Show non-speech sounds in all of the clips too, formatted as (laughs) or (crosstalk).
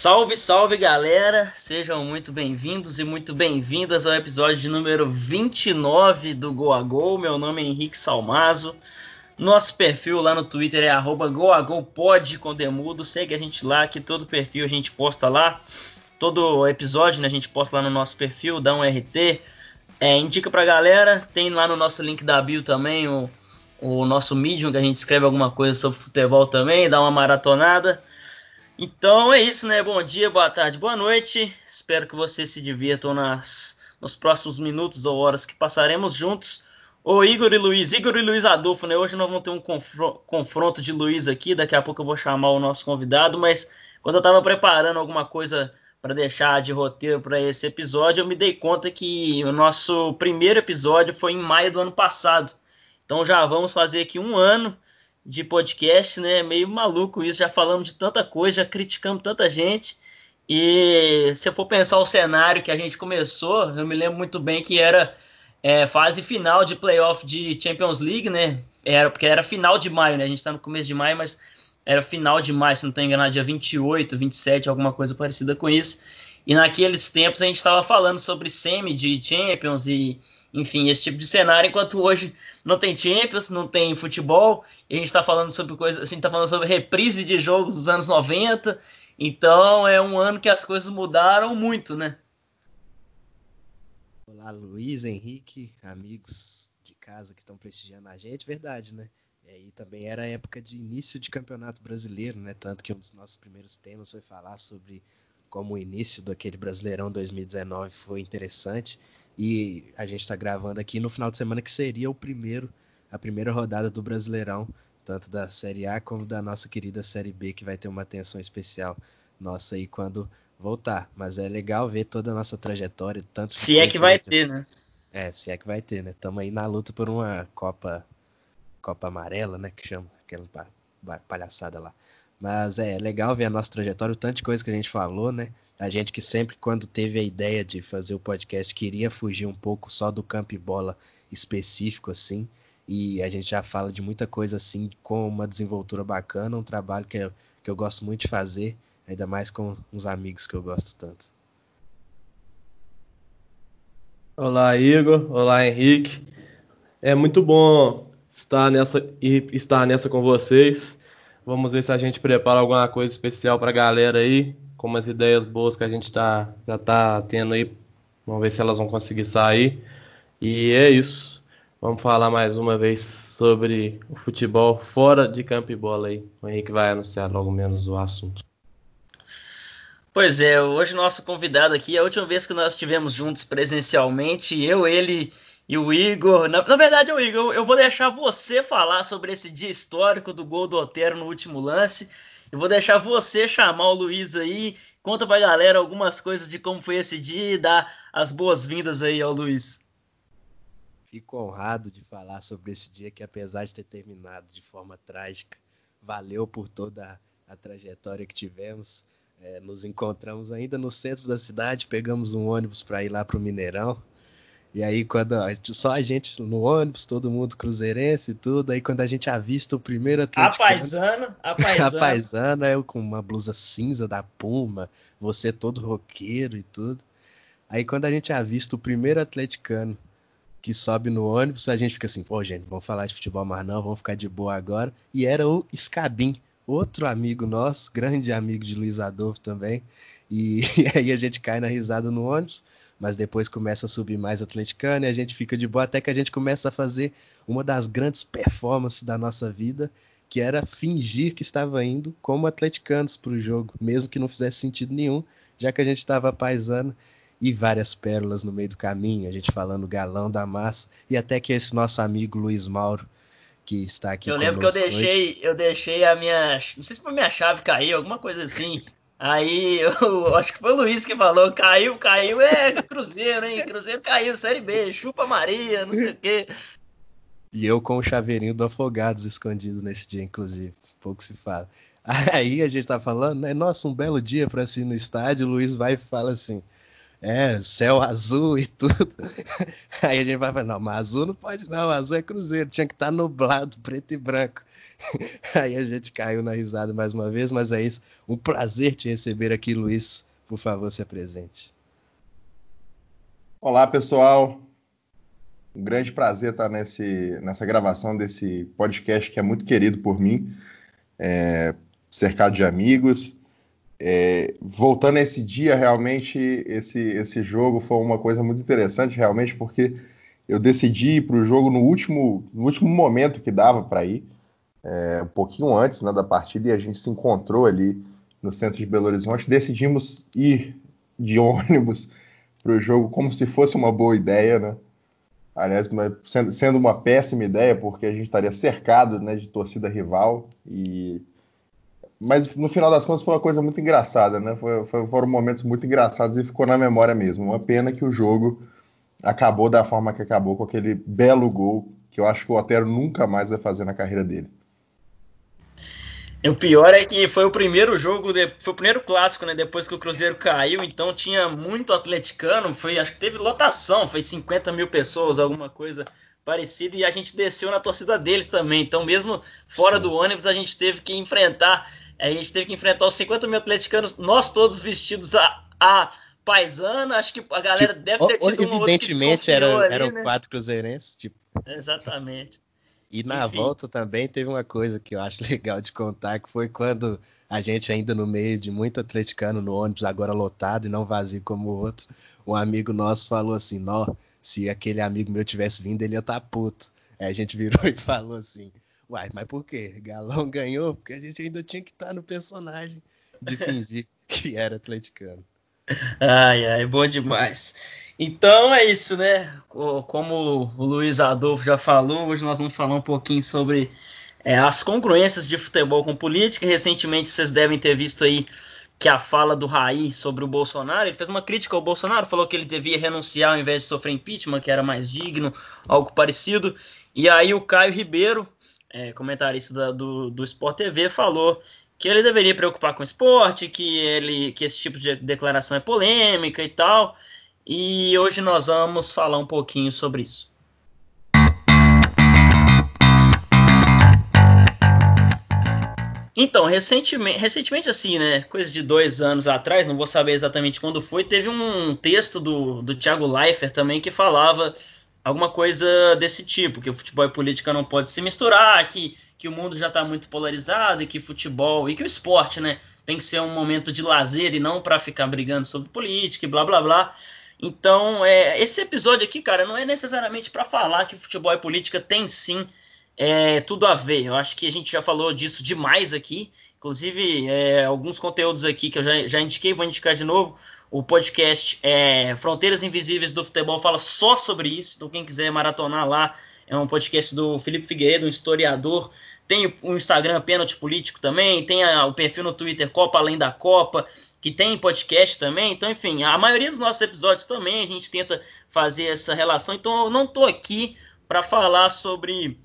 Salve, salve galera! Sejam muito bem-vindos e muito bem-vindas ao episódio de número 29 do Go a Go. Meu nome é Henrique Salmazo. Nosso perfil lá no Twitter é goagopod com demudo. Segue a gente lá, que todo perfil a gente posta lá. Todo episódio né, a gente posta lá no nosso perfil, dá um RT. É, indica pra galera, tem lá no nosso link da bio também o, o nosso Medium, que a gente escreve alguma coisa sobre futebol também, dá uma maratonada. Então é isso, né? Bom dia, boa tarde, boa noite. Espero que vocês se divirtam nas, nos próximos minutos ou horas que passaremos juntos. Ô Igor e Luiz, Igor e Luiz Adolfo, né? Hoje nós vamos ter um confronto de Luiz aqui. Daqui a pouco eu vou chamar o nosso convidado, mas quando eu estava preparando alguma coisa para deixar de roteiro para esse episódio, eu me dei conta que o nosso primeiro episódio foi em maio do ano passado. Então já vamos fazer aqui um ano de podcast, né? Meio maluco isso, já falamos de tanta coisa, já criticamos tanta gente. E se eu for pensar o cenário que a gente começou, eu me lembro muito bem que era é, fase final de playoff de Champions League, né? Era, porque era final de maio, né? A gente está no começo de maio, mas era final de maio, se não estou enganado, dia 28, 27, alguma coisa parecida com isso. E naqueles tempos a gente estava falando sobre semi de Champions e enfim, esse tipo de cenário, enquanto hoje não tem Champions, não tem futebol, a gente está falando sobre coisas, assim, tá falando sobre reprise de jogos dos anos 90, então é um ano que as coisas mudaram muito, né? Olá, Luiz, Henrique, amigos de casa que estão prestigiando a gente, verdade, né? E aí também era a época de início de campeonato brasileiro, né? Tanto que um dos nossos primeiros temas foi falar sobre como o início daquele Brasileirão 2019 foi interessante e a gente está gravando aqui no final de semana que seria o primeiro a primeira rodada do Brasileirão tanto da Série A como da nossa querida Série B que vai ter uma atenção especial nossa aí quando voltar. Mas é legal ver toda a nossa trajetória tanto se é que vai ter né? É se é que vai ter né? Estamos aí na luta por uma Copa Copa Amarela né que chama aquela palhaçada lá. Mas é legal ver a nossa trajetória, o tanto de coisa que a gente falou, né? A gente que sempre, quando teve a ideia de fazer o podcast, queria fugir um pouco só do campo e bola específico, assim. E a gente já fala de muita coisa assim, com uma desenvoltura bacana, um trabalho que eu, que eu gosto muito de fazer, ainda mais com uns amigos que eu gosto tanto. Olá, Igor. Olá, Henrique. É muito bom estar nessa estar nessa com vocês. Vamos ver se a gente prepara alguma coisa especial para a galera aí, com umas ideias boas que a gente tá, já tá tendo aí. Vamos ver se elas vão conseguir sair. E é isso. Vamos falar mais uma vez sobre o futebol fora de campo e bola aí. O Henrique vai anunciar logo menos o assunto. Pois é, hoje nosso convidado aqui, a última vez que nós estivemos juntos presencialmente, eu, ele e o Igor, na, na verdade, o Igor, eu vou deixar você falar sobre esse dia histórico do gol do Otero no último lance. Eu vou deixar você chamar o Luiz aí. Conta pra galera algumas coisas de como foi esse dia e dar as boas-vindas aí ao Luiz. Fico honrado de falar sobre esse dia que, apesar de ter terminado de forma trágica, valeu por toda a, trajetória que tivemos. É, nos encontramos ainda no centro da cidade, pegamos um ônibus para ir lá para o Mineirão. E aí, quando só a gente no ônibus, todo mundo cruzeirense e tudo, aí quando a gente avista o primeiro Atlético. A paisana, (laughs) a paisana. a paisana, eu com uma blusa cinza da Puma, você todo roqueiro e tudo. Aí quando a gente avista o primeiro atleticano que sobe no ônibus, a gente fica assim, pô, gente, vamos falar de futebol mais não, vamos ficar de boa agora. E era o Scabin, outro amigo nosso, grande amigo de Luiz Adolfo também. E, (laughs) e aí a gente cai na risada no ônibus mas depois começa a subir mais atleticano e a gente fica de boa até que a gente começa a fazer uma das grandes performances da nossa vida, que era fingir que estava indo como atleticanos para o jogo, mesmo que não fizesse sentido nenhum, já que a gente estava paisando e várias pérolas no meio do caminho, a gente falando galão da massa, e até que esse nosso amigo Luiz Mauro, que está aqui Eu lembro que eu deixei, hoje. eu deixei a minha, não sei se foi minha chave cair, alguma coisa assim. Aí eu (laughs) acho que foi o Luiz que falou: caiu, caiu, é Cruzeiro, hein? Cruzeiro caiu, Série B, chupa Maria, não sei o quê. E eu com o chaveirinho do Afogados escondido nesse dia, inclusive. Pouco se fala. (laughs) Aí a gente tá falando, né? Nossa, um belo dia para se ir no estádio. O Luiz vai e fala assim: é, céu azul e tudo. (laughs) Aí a gente vai falar, não, mas azul não pode não, azul é cruzeiro, tinha que estar tá nublado, preto e branco. (laughs) Aí a gente caiu na risada mais uma vez, mas é isso. Um prazer te receber aqui, Luiz. Por favor, se apresente. Olá, pessoal. Um grande prazer estar nesse, nessa gravação desse podcast que é muito querido por mim, é, cercado de amigos. É, voltando a esse dia, realmente, esse, esse jogo foi uma coisa muito interessante, realmente, porque eu decidi ir para o jogo no último, no último momento que dava para ir, é, um pouquinho antes né, da partida, e a gente se encontrou ali no centro de Belo Horizonte. Decidimos ir de (laughs) ônibus para o jogo como se fosse uma boa ideia, né? Aliás, sendo, uma péssima ideia, porque a gente estaria cercado né, de torcida rival e mas no final das contas foi uma coisa muito engraçada, né? Foi, foi, foram momentos muito engraçados e ficou na memória mesmo. Uma pena que o jogo acabou da forma que acabou, com aquele belo gol que eu acho que o Otero nunca mais vai fazer na carreira dele. O pior é que foi o primeiro jogo, de, foi o primeiro clássico, né? Depois que o Cruzeiro caiu, então tinha muito atleticano, foi, acho que teve lotação, foi 50 mil pessoas, alguma coisa parecida, e a gente desceu na torcida deles também. Então, mesmo fora Sim. do ônibus, a gente teve que enfrentar a gente teve que enfrentar os 50 mil atleticanos, nós todos vestidos a, a paisana. Acho que a galera tipo, deve ter tido um Evidentemente, era, ali, eram né? quatro cruzeirenses. Tipo. Exatamente. E na Enfim. volta também teve uma coisa que eu acho (laughs) legal de contar, que foi quando a gente ainda no meio de muito atleticano no ônibus, agora lotado e não vazio como o outro, um amigo nosso falou assim, nó, se aquele amigo meu tivesse vindo, ele ia estar tá puto. Aí a gente virou (laughs) e falou assim, Uai, mas por quê? Galão (laughs) ganhou porque a gente ainda tinha que estar no personagem de fingir (laughs) que era atleticano. Ai, ai, bom demais. Então é isso, né? Como o Luiz Adolfo já falou, hoje nós vamos falar um pouquinho sobre é, as congruências de futebol com política. Recentemente vocês devem ter visto aí que a fala do Raí sobre o Bolsonaro, ele fez uma crítica ao Bolsonaro, falou que ele devia renunciar ao invés de sofrer impeachment, que era mais digno, algo parecido. E aí o Caio Ribeiro, é, comentarista da, do, do Sport TV, falou que ele deveria preocupar com o esporte, que, ele, que esse tipo de declaração é polêmica e tal. E hoje nós vamos falar um pouquinho sobre isso. Então, recentemente, recentemente, assim, né? Coisa de dois anos atrás, não vou saber exatamente quando foi, teve um texto do, do Thiago Leifert também que falava alguma coisa desse tipo, que o futebol e política não pode se misturar, que, que o mundo já está muito polarizado e que futebol e que o esporte, né, tem que ser um momento de lazer e não para ficar brigando sobre política e blá blá blá. Então, é, esse episódio aqui, cara, não é necessariamente para falar que futebol e política tem sim é, tudo a ver. Eu acho que a gente já falou disso demais aqui. Inclusive, é, alguns conteúdos aqui que eu já, já indiquei, vou indicar de novo. O podcast é Fronteiras Invisíveis do Futebol fala só sobre isso. Então, quem quiser maratonar lá, é um podcast do Felipe Figueiredo, um historiador. Tem o Instagram Pênalti Político também, tem o perfil no Twitter Copa Além da Copa, que tem podcast também. Então, enfim, a maioria dos nossos episódios também a gente tenta fazer essa relação. Então, eu não estou aqui para falar sobre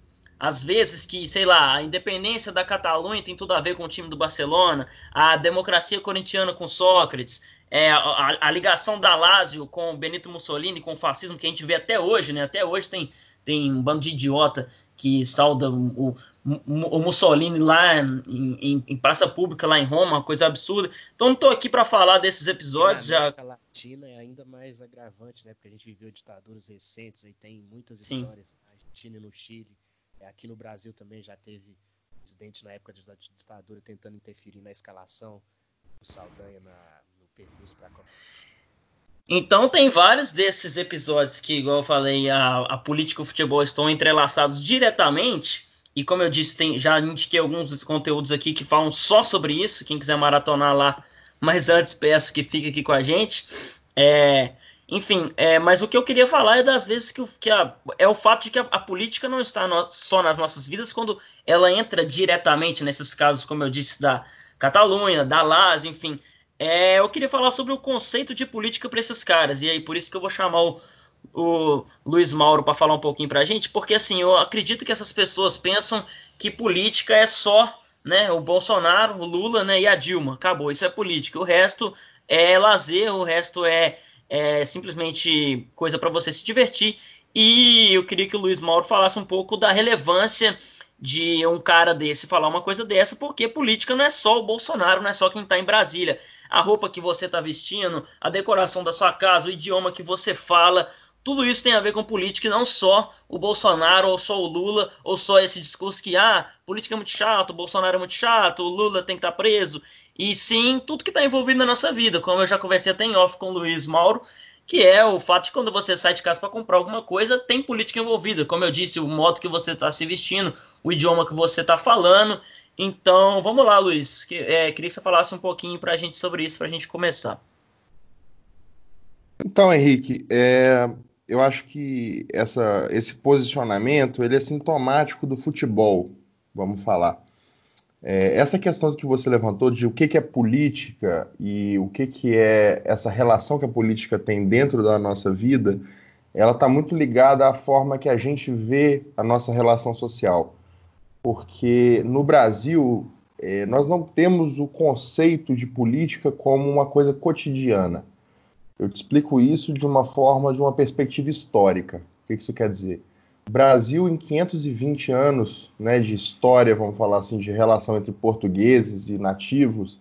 às vezes que, sei lá, a independência da Catalunha tem tudo a ver com o time do Barcelona, a democracia corintiana com Sócrates, é, a, a, ligação da Lazio com Benito Mussolini, com o fascismo que a gente vê até hoje, né? Até hoje tem, tem um bando de idiota que salda o, o Mussolini lá em, em, em, praça pública lá em Roma, uma coisa absurda. Então não estou aqui para falar desses episódios. Na América já... Latina é ainda mais agravante, né? Porque a gente viveu ditaduras recentes, aí tem muitas Sim. histórias na Argentina e no Chile. É, aqui no Brasil também já teve presidente na época da ditadura tentando interferir na escalação do Saldanha na, Então tem vários desses episódios que, igual eu falei, a, a política e o futebol estão entrelaçados diretamente. E como eu disse, tem, já indiquei alguns conteúdos aqui que falam só sobre isso. Quem quiser maratonar lá, mas antes peço que fique aqui com a gente. É, enfim, é, mas o que eu queria falar é das vezes que, que a, é o fato de que a, a política não está no, só nas nossas vidas quando ela entra diretamente nesses casos, como eu disse, da Catalunha, da Lazio, enfim. É, eu queria falar sobre o conceito de política para esses caras, e aí por isso que eu vou chamar o, o Luiz Mauro para falar um pouquinho para a gente, porque assim, eu acredito que essas pessoas pensam que política é só né, o Bolsonaro, o Lula né, e a Dilma, acabou, isso é política, o resto é lazer, o resto é, é simplesmente coisa para você se divertir. E eu queria que o Luiz Mauro falasse um pouco da relevância de um cara desse falar uma coisa dessa, porque política não é só o Bolsonaro, não é só quem está em Brasília. A roupa que você está vestindo, a decoração da sua casa, o idioma que você fala, tudo isso tem a ver com política e não só o Bolsonaro ou só o Lula ou só esse discurso que ah, política é muito chato, o Bolsonaro é muito chato, o Lula tem que estar tá preso. E sim, tudo que está envolvido na nossa vida, como eu já conversei até em off com o Luiz Mauro, que é o fato de quando você sai de casa para comprar alguma coisa, tem política envolvida. Como eu disse, o modo que você está se vestindo, o idioma que você está falando. Então, vamos lá, Luiz. Que, é, queria que você falasse um pouquinho para a gente sobre isso, para a gente começar. Então, Henrique, é, eu acho que essa, esse posicionamento ele é sintomático do futebol, vamos falar. É, essa questão que você levantou de o que, que é política e o que, que é essa relação que a política tem dentro da nossa vida, ela está muito ligada à forma que a gente vê a nossa relação social. Porque no Brasil, é, nós não temos o conceito de política como uma coisa cotidiana. Eu te explico isso de uma forma, de uma perspectiva histórica. O que isso quer dizer? Brasil em 520 anos né, de história, vamos falar assim, de relação entre portugueses e nativos,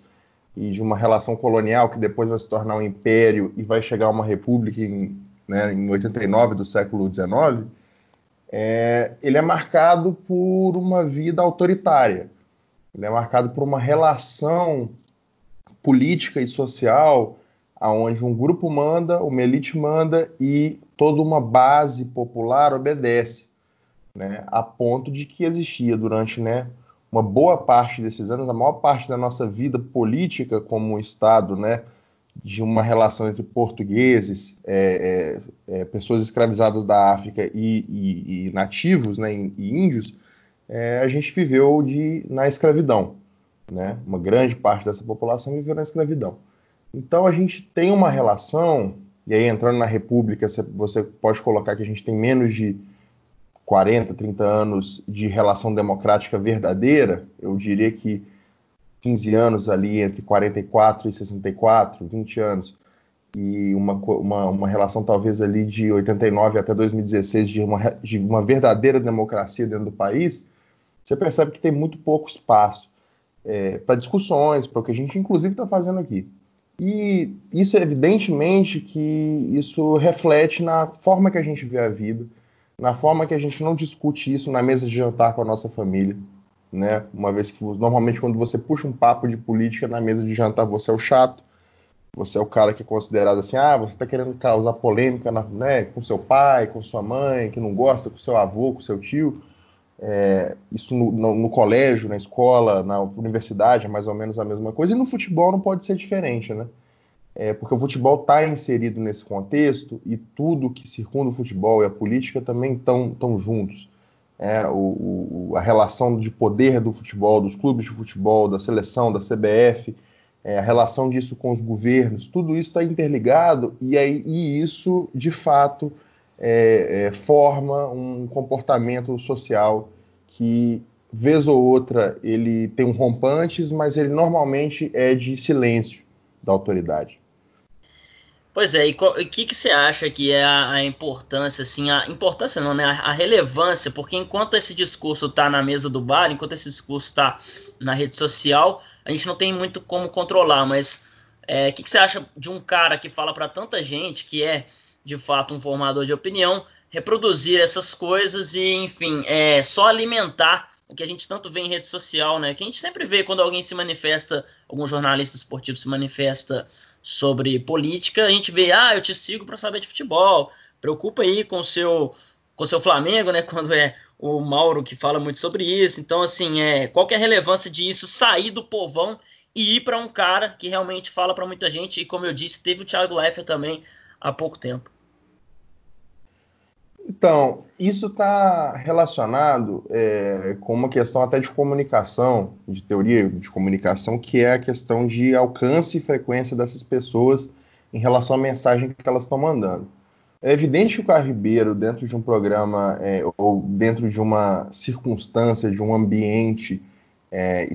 e de uma relação colonial que depois vai se tornar um império e vai chegar a uma república em, né, em 89 do século XIX, é, ele é marcado por uma vida autoritária. Ele é marcado por uma relação política e social aonde um grupo manda, uma elite manda e toda uma base popular obedece, né, a ponto de que existia durante né, uma boa parte desses anos, a maior parte da nossa vida política como Estado, né, de uma relação entre portugueses, é, é, é, pessoas escravizadas da África e, e, e nativos, né, e índios, é, a gente viveu de, na escravidão. Né? Uma grande parte dessa população viveu na escravidão. Então a gente tem uma relação e aí, entrando na República, você pode colocar que a gente tem menos de 40, 30 anos de relação democrática verdadeira. Eu diria que 15 anos ali, entre 44 e 64, 20 anos, e uma, uma, uma relação talvez ali de 89 até 2016 de uma, de uma verdadeira democracia dentro do país, você percebe que tem muito pouco espaço é, para discussões, para o que a gente inclusive está fazendo aqui. E isso evidentemente que isso reflete na forma que a gente vê a vida, na forma que a gente não discute isso na mesa de jantar com a nossa família, né? Uma vez que normalmente quando você puxa um papo de política na mesa de jantar, você é o chato, você é o cara que é considerado assim, ah, você está querendo causar polêmica na, né, com seu pai, com sua mãe, que não gosta, com seu avô, com seu tio. É, isso no, no, no, colégio, na escola, na universidade é mais ou menos a mesma coisa, e no futebol não pode ser diferente, né? É, porque o futebol está inserido nesse contexto e tudo que circunda o futebol e a política também estão juntos. É, o, o, a relação de poder do futebol, dos clubes de futebol, da seleção, da CBF, é, a relação disso com os governos, tudo isso está interligado e, aí, e isso, de fato, é, é, forma um comportamento social que, vez ou outra, ele tem um rompantes, mas ele normalmente é de silêncio da autoridade. Pois é, e o que, que você acha que é a, a, importância, assim, a importância não, né, a, a relevância, porque enquanto esse discurso está na mesa do bar, enquanto esse discurso está na rede social, a gente não tem muito como controlar, mas é, o que, que você acha de um cara que fala para tanta gente que é de fato um formador de opinião, reproduzir essas coisas e, enfim, é, só alimentar o que a gente tanto vê em rede social, né? Que a gente sempre vê quando alguém se manifesta, algum jornalista esportivo se manifesta sobre política, a gente vê, ah, eu te sigo para saber de futebol, preocupa aí com o seu com o seu Flamengo, né? (laughs) Quando é o Mauro que fala muito sobre isso. Então, assim, é, qual é a relevância disso sair do povão e ir para um cara que realmente fala para muita gente? E como eu disse, teve o Thiago Leifert também há pouco tempo. Então, isso está relacionado é, com uma questão até de comunicação, de teoria de comunicação, que é a questão de alcance e frequência dessas pessoas em relação à mensagem que elas estão mandando. É evidente que o Caio Ribeiro, dentro de um programa é, ou dentro de uma circunstância, de um ambiente é,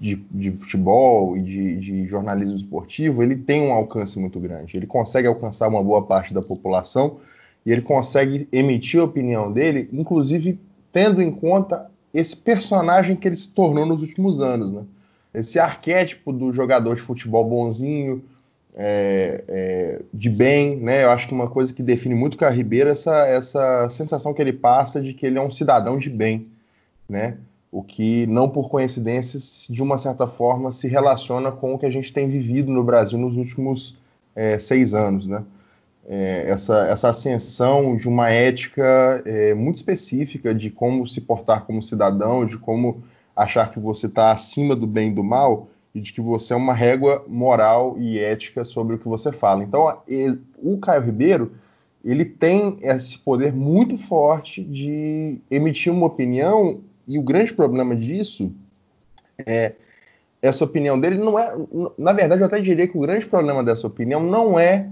de, de, futebol e de, de, jornalismo esportivo, ele tem um alcance muito grande. Ele consegue alcançar uma boa parte da população e ele consegue emitir a opinião dele, inclusive tendo em conta esse personagem que ele se tornou nos últimos anos, né? Esse arquétipo do jogador de futebol bonzinho, é, é, de bem, né? Eu acho que uma coisa que define muito o Caio Ribeiro é essa, essa sensação que ele passa de que ele é um cidadão de bem, né? O que não por coincidência, de uma certa forma, se relaciona com o que a gente tem vivido no Brasil nos últimos é, seis anos, né? É, essa, essa ascensão de uma ética é, muito específica de como se portar como cidadão, de como achar que você está acima do bem e do mal, e de que você é uma régua moral e ética sobre o que você fala. Então, ele, o Caio Ribeiro ele tem esse poder muito forte de emitir uma opinião e o grande problema disso é essa opinião dele não é, na verdade, eu até diria que o grande problema dessa opinião não é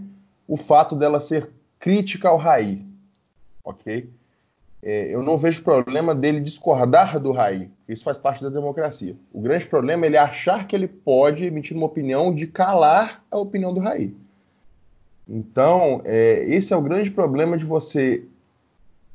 o fato dela ser crítica ao Raí, ok? É, eu não vejo problema dele discordar do Raí. Isso faz parte da democracia. O grande problema é ele achar que ele pode emitir uma opinião de calar a opinião do Raí. Então, é, esse é o grande problema de você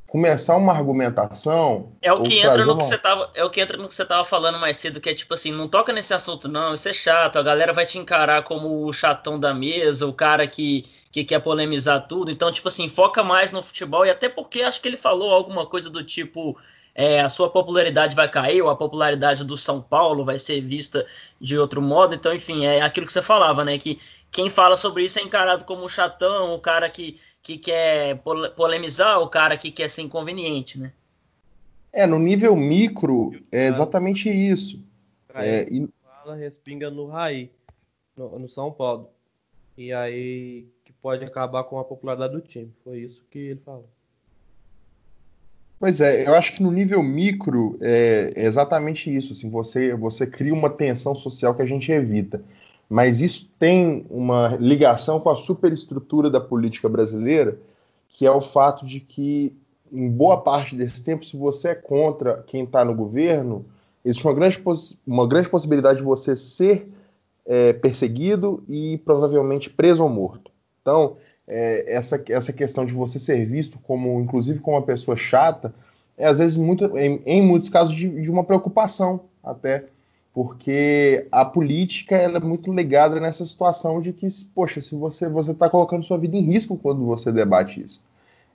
começar uma argumentação. É o que entra no uma... que você tava, é o que entra no que você tava falando mais cedo, que é tipo assim, não toca nesse assunto não, isso é chato, a galera vai te encarar como o chatão da mesa, o cara que que quer polemizar tudo. Então, tipo assim, foca mais no futebol e até porque acho que ele falou alguma coisa do tipo é, a sua popularidade vai cair ou a popularidade do São Paulo vai ser vista de outro modo. Então, enfim, é aquilo que você falava, né? Que quem fala sobre isso é encarado como um chatão, o cara que, que quer polemizar, o cara que quer ser inconveniente, né? É, no nível micro, é exatamente isso. É, e... fala, respinga no Raí, no, no São Paulo. E aí pode acabar com a popularidade do time. Foi isso que ele falou. Pois é, eu acho que no nível micro é, é exatamente isso. Assim, você, você cria uma tensão social que a gente evita. Mas isso tem uma ligação com a superestrutura da política brasileira, que é o fato de que, em boa parte desse tempo, se você é contra quem está no governo, existe uma grande, uma grande possibilidade de você ser é, perseguido e provavelmente preso ou morto. Então, é, essa, essa questão de você ser visto como, inclusive, como uma pessoa chata, é às vezes, muito, em, em muitos casos, de, de, uma preocupação até, porque a política ela é muito ligada nessa situação de que, poxa, se você você está colocando sua vida em risco quando você debate isso.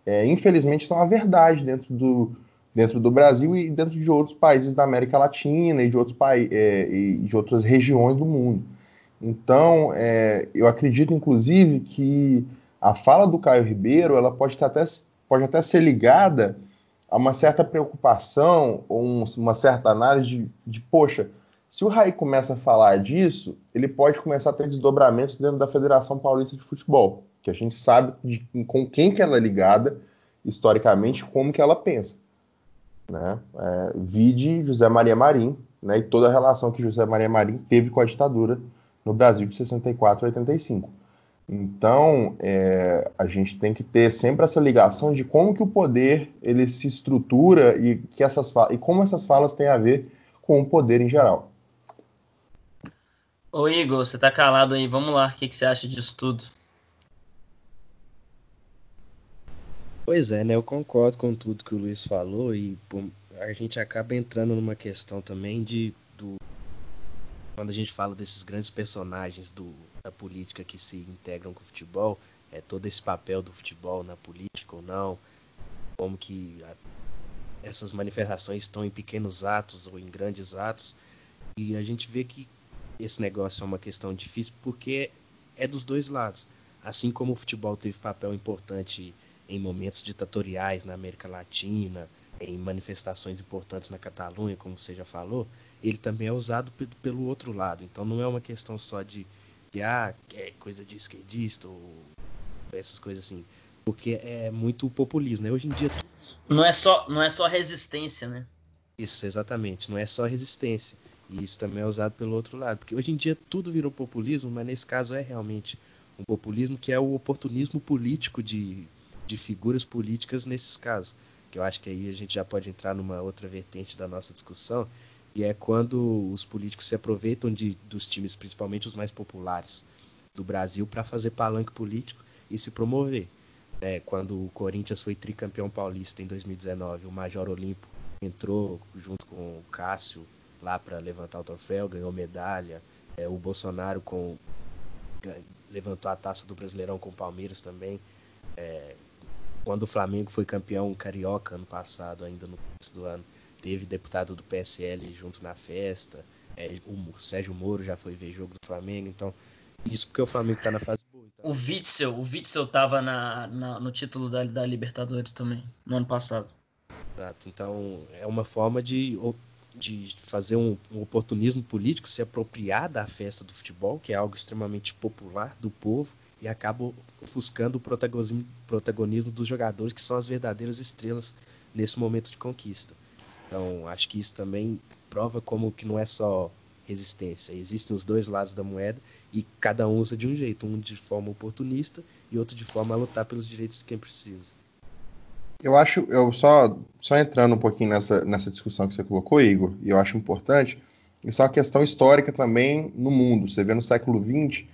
É, infelizmente, isso é uma verdade dentro do, dentro do Brasil e dentro de outros países da América Latina e de, outros é, e de outras regiões do mundo. Então, é, eu acredito, inclusive, que a fala do Caio Ribeiro ela pode, até, pode até ser ligada a uma certa preocupação ou um, uma certa análise de, de, poxa, se o Raí começa a falar disso, ele pode começar a ter desdobramentos dentro da Federação Paulista de Futebol, que a gente sabe de, com quem que ela é ligada, historicamente, como que ela pensa. Né? É, vide José Maria Marim, né, e toda a relação que José Maria Marim teve com a ditadura no Brasil de 64 a 85. Então, é, a gente tem que ter sempre essa ligação de como que o poder ele se estrutura e, que essas, e como essas falas têm a ver com o poder em geral. Ô Igor, você tá calado aí, vamos lá, o que, que você acha disso tudo? Pois é, né? Eu concordo com tudo que o Luiz falou e a gente acaba entrando numa questão também de do quando a gente fala desses grandes personagens do, da política que se integram com o futebol, é todo esse papel do futebol na política ou não, como que a, essas manifestações estão em pequenos atos ou em grandes atos, e a gente vê que esse negócio é uma questão difícil porque é dos dois lados. Assim como o futebol teve papel importante em momentos ditatoriais na América Latina, em manifestações importantes na Catalunha, como você já falou, ele também é usado pelo outro lado. Então não é uma questão só de, de ah, é coisa de esquerdista ou essas coisas assim, porque é muito populismo, né? Hoje em dia não é só não é só resistência, né? Isso, exatamente, não é só resistência. E isso também é usado pelo outro lado, porque hoje em dia tudo virou populismo, mas nesse caso é realmente um populismo que é o oportunismo político de, de figuras políticas nesses casos que eu acho que aí a gente já pode entrar numa outra vertente da nossa discussão, E é quando os políticos se aproveitam de, dos times, principalmente os mais populares do Brasil, para fazer palanque político e se promover. É, quando o Corinthians foi tricampeão paulista em 2019, o Major Olimpo entrou junto com o Cássio lá para levantar o troféu, ganhou medalha. É, o Bolsonaro com, levantou a taça do Brasileirão com o Palmeiras também. É, quando o Flamengo foi campeão carioca ano passado, ainda no começo do ano, teve deputado do PSL junto na festa. É, o Sérgio Moro já foi ver jogo do Flamengo, então isso porque o Flamengo está na fase boa. Então... O Witzel, o Witzel tava na, na, no título da, da Libertadores também, no ano passado. Exato. Então é uma forma de, de fazer um, um, oportunismo político, se apropriar da festa do futebol, que é algo extremamente popular do povo, e acaba ofuscando o protagonismo, protagonismo dos jogadores, que são as verdadeiras estrelas nesse momento de conquista. Então acho que isso também prova como que não é só resistência. Existem os dois lados da moeda e cada um usa de um jeito, um de forma oportunista e outro de forma a lutar pelos direitos de quem precisa. Eu acho, eu só, só entrando um pouquinho nessa, nessa discussão que você colocou, Igor, e eu acho importante, isso é uma questão histórica também no mundo. Você vê no século XX,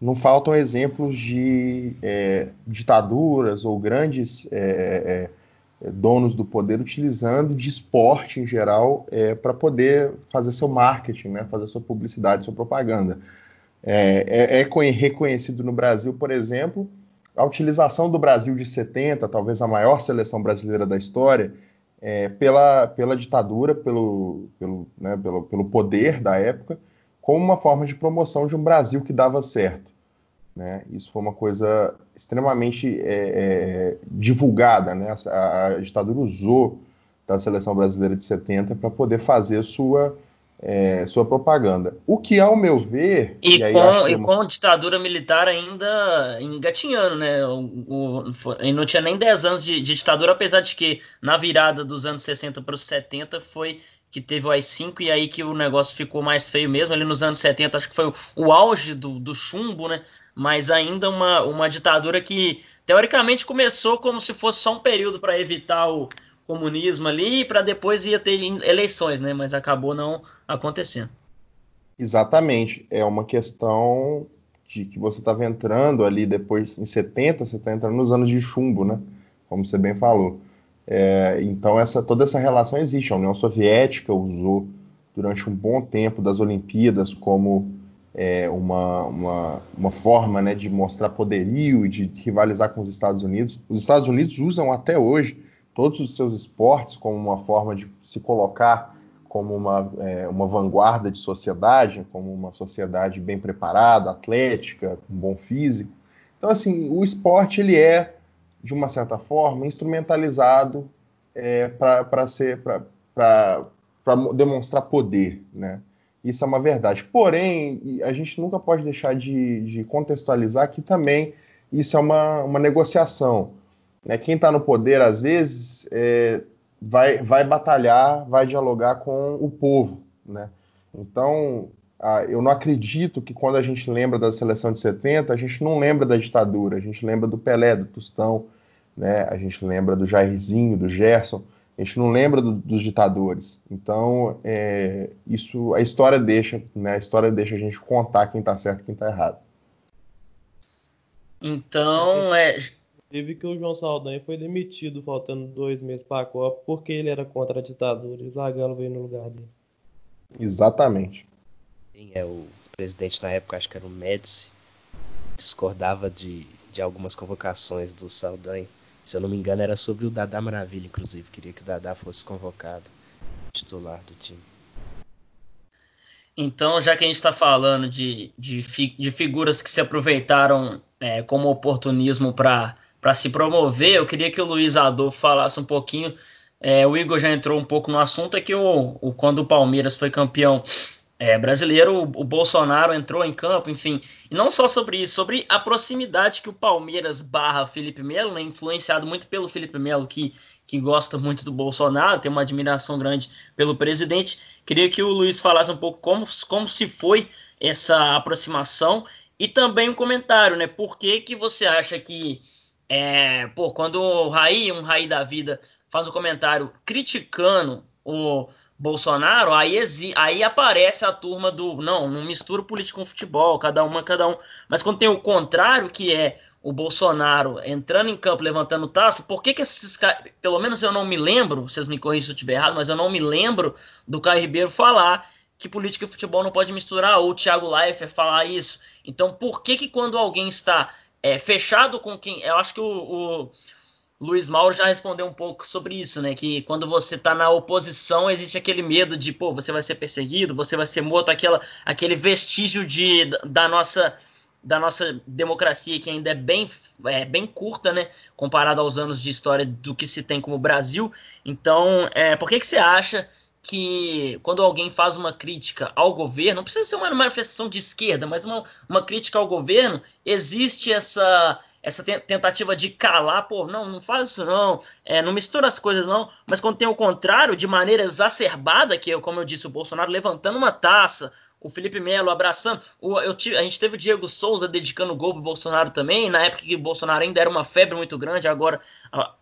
não faltam exemplos de é, ditaduras ou grandes é, é, donos do poder utilizando de esporte em geral é, para poder fazer seu marketing, né, fazer sua publicidade, sua propaganda. É, é, é reconhecido no Brasil, por exemplo, a utilização do Brasil de 70, talvez a maior seleção brasileira da história, é, pela, pela ditadura, pelo, pelo, né, pelo, pelo poder da época, como uma forma de promoção de um Brasil que dava certo. Né? Isso foi uma coisa extremamente é, é, divulgada. Né? A, a, ditadura usou da seleção brasileira de 70 para poder fazer sua é, sua propaganda. O que, ao meu ver. E, e com, e com ditadura militar ainda engatinhando, né? O, o, foi, não tinha nem 10 anos de, de, ditadura, apesar de que na virada dos anos 60 para os 70 foi que teve o AI-5 e aí que o negócio ficou mais feio mesmo. Ali nos anos 70 acho que foi o, o auge do, do chumbo, né? Mas ainda uma, uma ditadura que teoricamente começou como se fosse só um período para evitar o comunismo ali para depois ia ter eleições, né? Mas acabou não acontecendo. Exatamente. É uma questão de que você estava entrando ali depois em 70, você está entrando nos anos de chumbo, né? Como você bem falou. É, então essa, toda essa relação existe. A União Soviética usou durante um bom tempo das Olimpíadas como é, uma, uma, uma, forma né, de mostrar poderio e de rivalizar com os Estados Unidos. Os Estados Unidos usam até hoje todos os seus esportes como uma forma de se colocar como uma, é, uma vanguarda de sociedade, como uma sociedade bem preparada, atlética, com bom físico. Então, assim, o esporte ele é, de uma certa forma, instrumentalizado é, para ser para demonstrar poder, né? Isso é uma verdade. Porém, a gente nunca pode deixar de, de contextualizar que também isso é uma, uma negociação. Né? Quem está no poder, às vezes, é, vai, vai batalhar, vai dialogar com o povo. Né? Então, eu não acredito que quando a gente lembra da seleção de 70, a gente não lembra da ditadura, a gente lembra do Pelé, do Tostão, né? a gente lembra do Jairzinho, do Gerson, a gente não lembra do, dos ditadores. Então, é, isso a história deixa, né? a história deixa a gente contar quem está certo e quem está errado. Então, é, Teve que o João Saldanha foi demitido faltando dois meses para a Copa porque ele era contra a ditadura e o Zagallo veio no lugar dele. Exatamente. Sim, é o presidente na época, acho que era o Médici, discordava de, de algumas convocações do Saldanha. Se eu não me engano, era sobre o Dadá Maravilha, inclusive. Queria que o Dadá fosse convocado, titular do time. Então, já que a gente está falando de, de, de, figuras que se aproveitaram é, como oportunismo para para se promover, eu queria que o Luiz Adolfo falasse um pouquinho. É, o Igor já entrou um pouco no assunto, é que o, o quando o Palmeiras foi campeão é, brasileiro, o, o, Bolsonaro entrou em campo, enfim. E não só sobre isso, sobre a proximidade que o Palmeiras barra Felipe Melo, né, influenciado muito pelo Felipe Melo, que, que gosta muito do Bolsonaro, tem uma admiração grande pelo presidente. Queria que o Luiz falasse um pouco como, como se foi essa aproximação e também um comentário, né? Por que, que você acha que é, pô, quando o Raí, um Raí da vida, faz um comentário criticando o Bolsonaro, aí, aí aparece a turma do não, não mistura político com futebol, cada uma, cada um. Mas quando tem o contrário, que é o Bolsonaro entrando em campo, levantando taça, por que, que esses caras. Pelo menos eu não me lembro, vocês me corrigem se eu estiver errado, mas eu não me lembro do Caio Ribeiro falar que política e futebol não pode misturar, ou o Thiago Leifert falar isso. Então, por que, que quando alguém está é, fechado com quem. Eu acho que o, o Luiz Mauro já respondeu um pouco sobre isso, né? Que quando você está na oposição, existe aquele medo de, pô, você vai ser perseguido, você vai ser morto, aquela, aquele vestígio de, da nossa da nossa democracia que ainda é bem, é, bem curta, né, comparado aos anos de história do que se tem como Brasil. Então, é, por que, que você acha que quando alguém faz uma crítica ao governo, não precisa ser uma manifestação de esquerda, mas uma, uma crítica ao governo, existe essa essa tentativa de calar, pô, não, não faz isso não, é, não mistura as coisas não, mas quando tem o contrário, de maneira exacerbada, que eu, como eu disse, o Bolsonaro levantando uma taça, o Felipe Melo abraçando, o, eu, a gente teve o Diego Souza dedicando gol pro Bolsonaro também, na época que o Bolsonaro ainda era uma febre muito grande, agora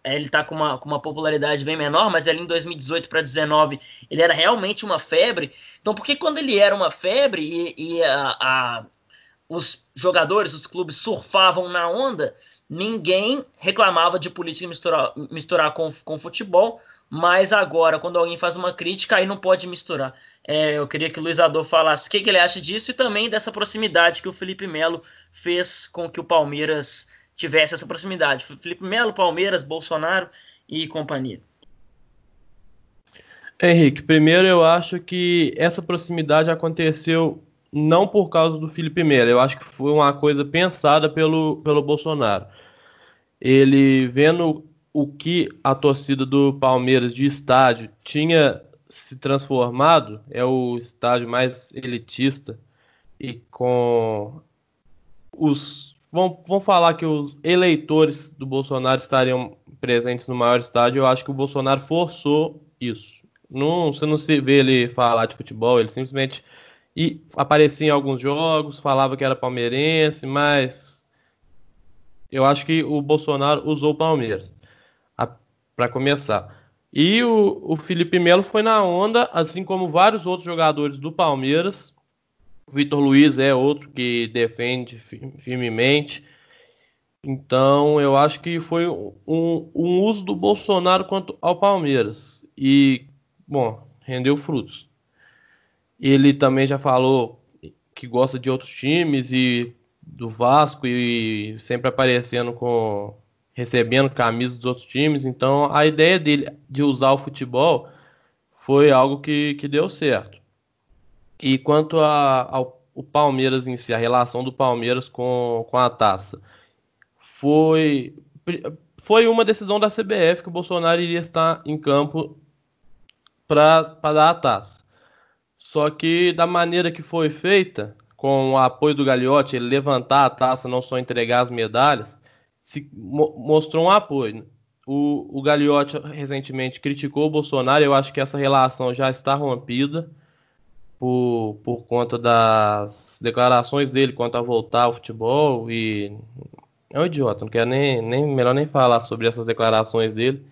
ele está com uma, com uma popularidade bem menor, mas ali em 2018 para 2019 ele era realmente uma febre, então por que quando ele era uma febre e, e a, a os jogadores, os clubes surfavam na onda, ninguém reclamava de política misturar, misturar com, com futebol, mas agora, quando alguém faz uma crítica, aí não pode misturar. É, eu queria que o Luiz Ador falasse o que, que, ele acha disso e também dessa proximidade que o Felipe Melo fez com que o Palmeiras tivesse essa proximidade. Felipe Melo, Palmeiras, Bolsonaro e companhia. Henrique, primeiro eu acho que essa proximidade aconteceu não por causa do Felipe Melo. Eu acho que foi uma coisa pensada pelo, pelo Bolsonaro. Ele vendo o que a torcida do Palmeiras de estádio tinha se transformado, é o estádio mais elitista e com os vão, vão falar que os eleitores do Bolsonaro estariam presentes no maior estádio. Eu acho que o Bolsonaro forçou isso. Não, você não se vê ele falar de futebol, ele simplesmente e aparecia em alguns jogos, falava que era palmeirense, mas eu acho que o Bolsonaro usou o Palmeiras para começar. E o, o Felipe Melo foi na onda, assim como vários outros jogadores do Palmeiras. O Vitor Luiz é outro que defende firmemente. Então, eu acho que foi um, um uso do Bolsonaro quanto ao Palmeiras. E, bom, rendeu frutos. Ele também já falou que gosta de outros times e do Vasco e sempre aparecendo com recebendo camisas dos outros times. Então a ideia dele de usar o futebol foi algo que, que deu certo. E quanto a, ao Palmeiras em si, a relação do Palmeiras com, com a taça, foi, foi uma decisão da CBF que o Bolsonaro iria estar em campo para dar a taça. Só que da maneira que foi feita, com o apoio do Gagliotti, ele levantar a taça, não só entregar as medalhas, se mo mostrou um apoio. O, o Gagliotti recentemente criticou o Bolsonaro, eu acho que essa relação já está rompida por, por conta das declarações dele quanto a voltar ao futebol e é um idiota, não quero nem, nem melhor nem falar sobre essas declarações dele,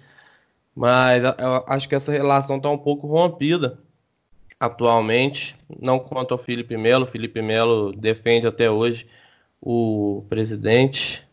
mas eu acho que essa relação está um pouco rompida atualmente, não quanto ao Felipe Melo. Felipe Melo defende até hoje o presidente.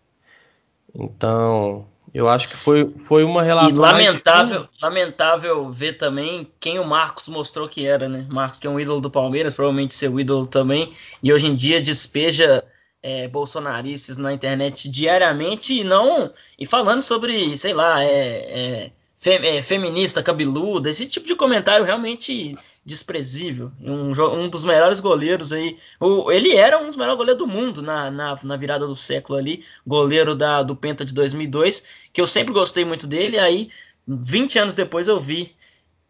Então, eu acho que foi, foi uma relação. E lamentável, lamentável ver também quem o Marcos mostrou que era, né? Marcos, que é um ídolo do Palmeiras, provavelmente seu ídolo também, e hoje em dia despeja é, bolsonaristas na internet diariamente e não. E falando sobre, sei lá, é, é, é feminista, cabeluda, esse tipo de comentário realmente desprezível. Um, um dos melhores goleiros aí. O, ele era um dos melhores goleiros do mundo na, na, na, virada do século ali. Goleiro da, do Penta de 2002. Que eu sempre gostei muito dele. Aí, 20 anos depois, eu vi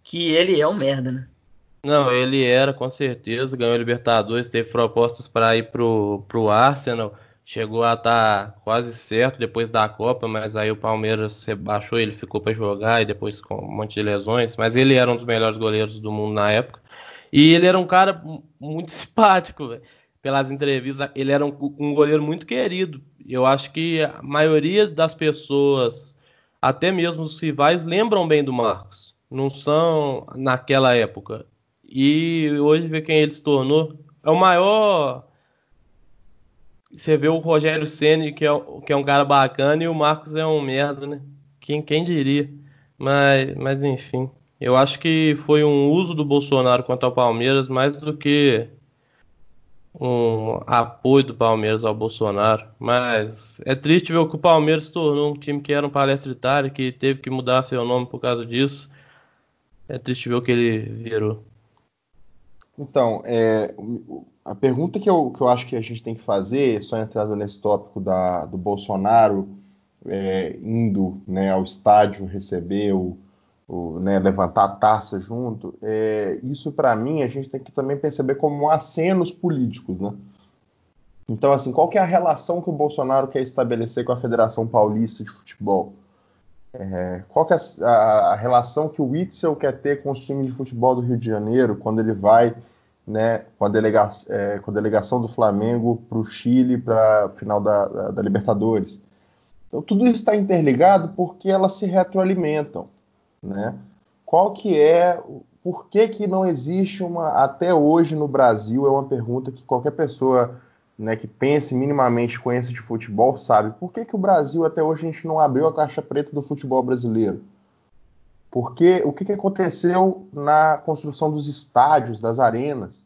que ele é um merda, né? Não, ele era, com certeza. Ganhou Libertadores. Teve propostas para ir pro, pro Arsenal chegou a estar tá quase certo depois da Copa, mas aí o Palmeiras rebaixou, ele ficou para jogar e depois com um monte de lesões, mas ele era um dos melhores goleiros do mundo na época. E ele era um cara muito (laughs) simpático, véio. pelas entrevistas, ele era um, um goleiro muito querido. Eu acho que a maioria das pessoas, até mesmo os rivais, lembram bem do Marcos. não são naquela época. E hoje ver quem ele se tornou. É o maior. Você vê o Rogério Ceni que, é, que é um cara bacana, e o Marcos é um merda, né? Quem, quem diria? Mas, mas enfim. Eu acho que foi um uso do Bolsonaro contra o Palmeiras mais do que um apoio do Palmeiras ao Bolsonaro. Mas é triste ver que o Palmeiras tornou um time que era um palestritário, que teve que mudar seu nome por causa disso. É triste ver o que ele virou. Então, é, a pergunta que eu, que eu acho que a gente tem que fazer, só entrando nesse tópico da, do Bolsonaro é, indo né, ao estádio receber o, o né, levantar a taça junto, é, isso para mim a gente tem que também perceber como acenos políticos, né? Então, assim, qual que é a relação que o Bolsonaro quer estabelecer com a Federação Paulista de Futebol? É, qual que é a, a, relação que o Witzel quer ter com os times de futebol do Rio de Janeiro quando ele vai né, com, a delega, é, com a delegação do Flamengo para o Chile para a final da, da, da, Libertadores? Então tudo isso está interligado porque elas se retroalimentam. Né? Qual que é, por que, que não existe uma, até hoje no Brasil, é uma pergunta que qualquer pessoa né, que pense minimamente conheça de futebol sabe por que, que o Brasil até hoje a gente não abriu a caixa preta do futebol brasileiro? Porque o que, que aconteceu na construção dos estádios, das arenas,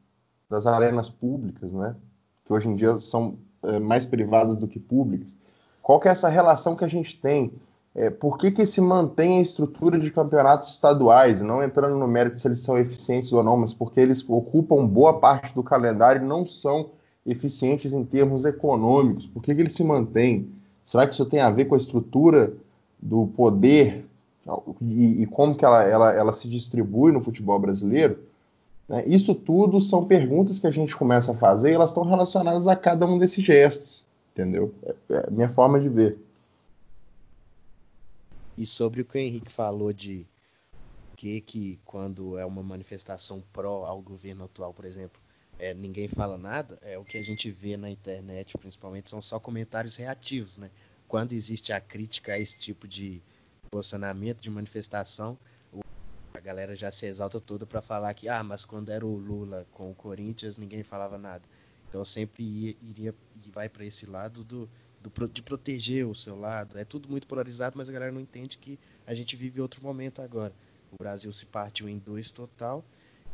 das arenas públicas, né? Que hoje em dia são é, mais privadas do que públicas. Qual que é essa relação que a gente tem? É, por que, que se mantém a estrutura de campeonatos estaduais, não entrando no mérito se eles são eficientes ou não, mas porque eles ocupam boa parte do calendário e não são eficientes em termos econômicos? Por que, que ele se mantém? Será que isso tem a ver com a estrutura do poder e, e como que ela, ela, ela, se distribui no futebol brasileiro? Né? Isso tudo são perguntas que a gente começa a fazer e elas estão relacionadas a cada um desses gestos, entendeu? É, é a minha forma de ver. E sobre o que o Henrique falou de que, que quando é uma manifestação pró ao governo atual, por exemplo, é, ninguém fala nada, é o que a gente vê na internet, principalmente, são só comentários reativos, né? Quando existe a crítica a esse tipo de posicionamento, de manifestação, a galera já se exalta toda para falar que, ah, mas quando era o Lula com o Corinthians, ninguém falava nada. Então sempre ia, iria e vai para esse lado do, do, de proteger o seu lado. É tudo muito polarizado, mas a galera não entende que a gente vive outro momento agora. O Brasil se partiu em dois total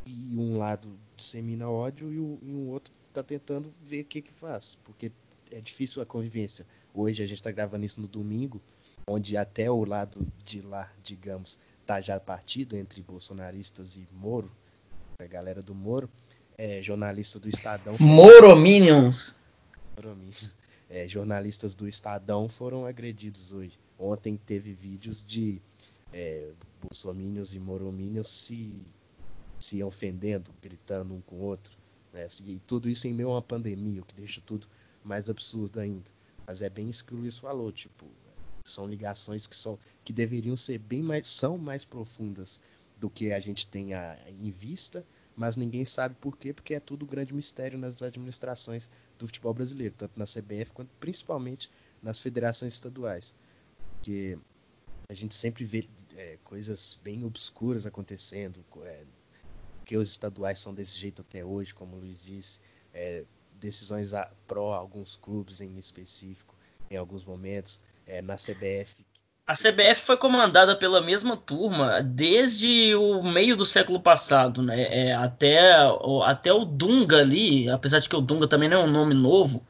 e um lado dissemina ódio e, o, e outro está tentando ver o que que faz, porque é difícil a convivência. Hoje a gente está gravando isso no domingo, onde até o lado de lá, digamos, tá já partido entre bolsonaristas e Moro, a galera do Moro, é, jornalistas do Estadão. Morominions! Morominions. É, jornalistas do Estadão foram agredidos hoje. Ontem teve vídeos de é, bolsominions e morominions se se ofendendo, gritando um com o outro. Né? E tudo isso em meio a uma pandemia, o que deixa tudo mais absurdo ainda. Mas é bem isso que o Luiz falou, tipo, são ligações que são que deveriam ser bem mais são mais profundas do que a gente tem a, em vista, mas ninguém sabe por quê, porque é tudo grande mistério nas administrações do futebol brasileiro, tanto na CBF quanto principalmente nas federações estaduais. Porque a gente sempre vê é, coisas bem obscuras acontecendo, é, que os estaduais são desse jeito até hoje, como o Luiz disse, é, decisões a, pró alguns clubes em específico, em alguns momentos, é, na CBF. A CBF foi comandada pela mesma turma desde o meio do século passado, né? É, até, até o Dunga ali, apesar de que o Dunga também não é um nome novo,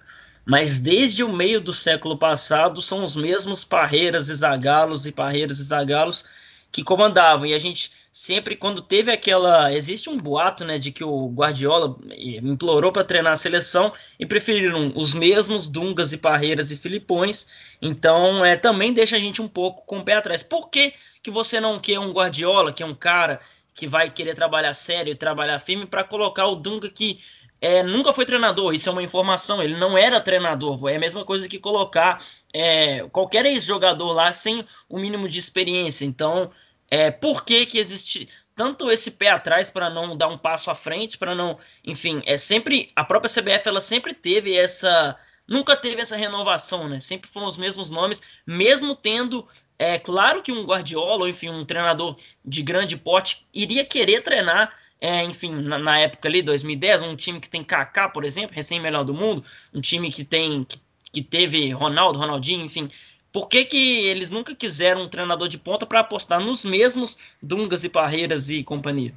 mas desde o meio do século passado são os mesmos Parreiras e Zagalos e Parreiras e Zagalos que comandavam. E a gente sempre quando teve aquela, existe um boato, né, de que o Guardiola implorou para treinar a seleção e preferiram os mesmos Dungas e Parreiras e Filipões. Então, é também deixa a gente um pouco com o pé atrás. Por que, que você não quer um Guardiola, que é um cara que vai querer trabalhar sério e trabalhar firme para colocar o Dunga que é, nunca foi treinador, isso é uma informação, ele não era treinador, é a mesma coisa que colocar é, qualquer ex-jogador lá sem o mínimo de experiência. Então, é, por que, que existe tanto esse pé atrás para não dar um passo à frente, para não, enfim, é sempre a própria CBF ela sempre teve essa, nunca teve essa renovação, né? Sempre foram os mesmos nomes, mesmo tendo É claro que um Guardiola, ou enfim, um treinador de grande porte, iria querer treinar, é, enfim, na, na, época ali, 2010, um time que tem Kaká, por exemplo, recém-melhor do mundo, um time que tem que, que teve Ronaldo, Ronaldinho, enfim. Por que, que eles nunca quiseram um treinador de ponta para apostar nos mesmos Dungas e Parreiras e companhia?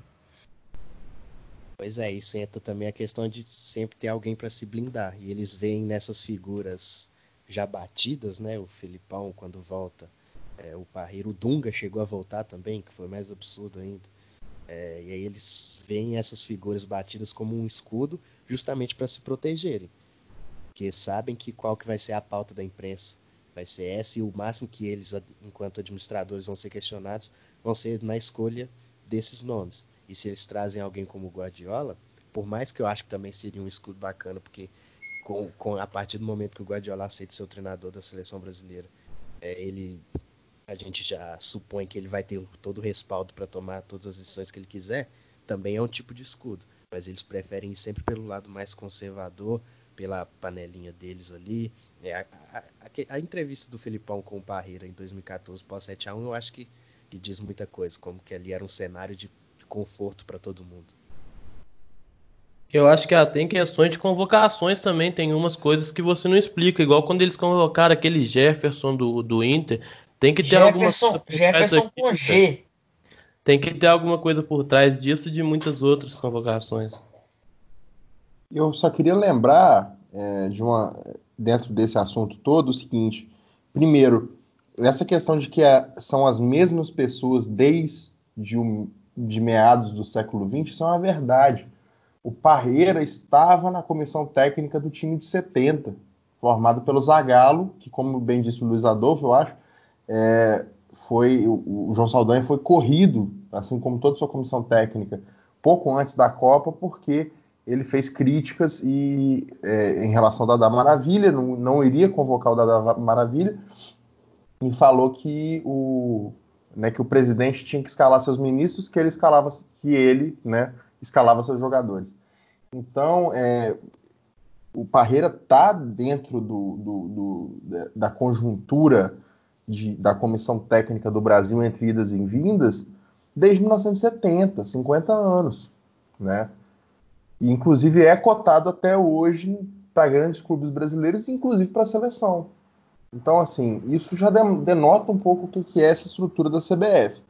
Pois é, isso entra também a questão de sempre ter alguém para se blindar. E eles veem nessas figuras já batidas, né? O Filipão quando volta, é, o Parreiro, o Dunga chegou a voltar também, que foi mais absurdo ainda. É, e aí eles veem essas figuras batidas como um escudo, justamente para se protegerem, porque sabem que qual que vai ser a pauta da imprensa, vai ser essa e o máximo que eles, enquanto administradores, vão ser questionados, vão ser na escolha desses nomes. E se eles trazem alguém como Guardiola, por mais que eu acho que também seria um escudo bacana, porque com, com a partir do momento que o Guardiola aceita ser o treinador da seleção brasileira, é, ele a gente já supõe que ele vai ter todo o respaldo para tomar todas as decisões que ele quiser, também é um tipo de escudo. Mas eles preferem ir sempre pelo lado mais conservador, pela panelinha deles ali. É, a, a, a, entrevista do Filipão com o Parreira em 2014, pós 7x1, eu acho que, que diz muita coisa, como que ali era um cenário de conforto para todo mundo. Eu acho que até em questões de convocações também tem umas coisas que você não explica, igual quando eles convocaram aquele Jefferson do, do Inter, tem que ter Jefferson, alguma coisa Jefferson com G. Tem que ter alguma coisa por trás disso e de muitas outras convocações. Eu só queria lembrar é, de uma dentro desse assunto todo o seguinte: primeiro, essa questão de que é, são as mesmas pessoas desde de meados do século XX, isso é uma verdade. O Parreira estava na comissão técnica do time de 70, formado pelo Zagallo, que, como bem disse o Luiz Adolfo, eu acho, é, foi o, o, João Saldanha foi corrido, assim como toda a sua comissão técnica, pouco antes da Copa, porque ele fez críticas e, é, em relação ao Dada Maravilha, não, não iria convocar o Dada Maravilha, e falou que o, né, que o presidente tinha que escalar seus ministros, que ele escalava, que ele, né, escalava seus jogadores. Então, é, o Parreira está dentro do, do, do, da conjuntura de, da comissão técnica do Brasil entre idas e vindas desde 1970, 50 anos, né? Inclusive é cotado até hoje para grandes clubes brasileiros, inclusive para a seleção. Então, assim, isso já denota um pouco o que é essa estrutura da CBF.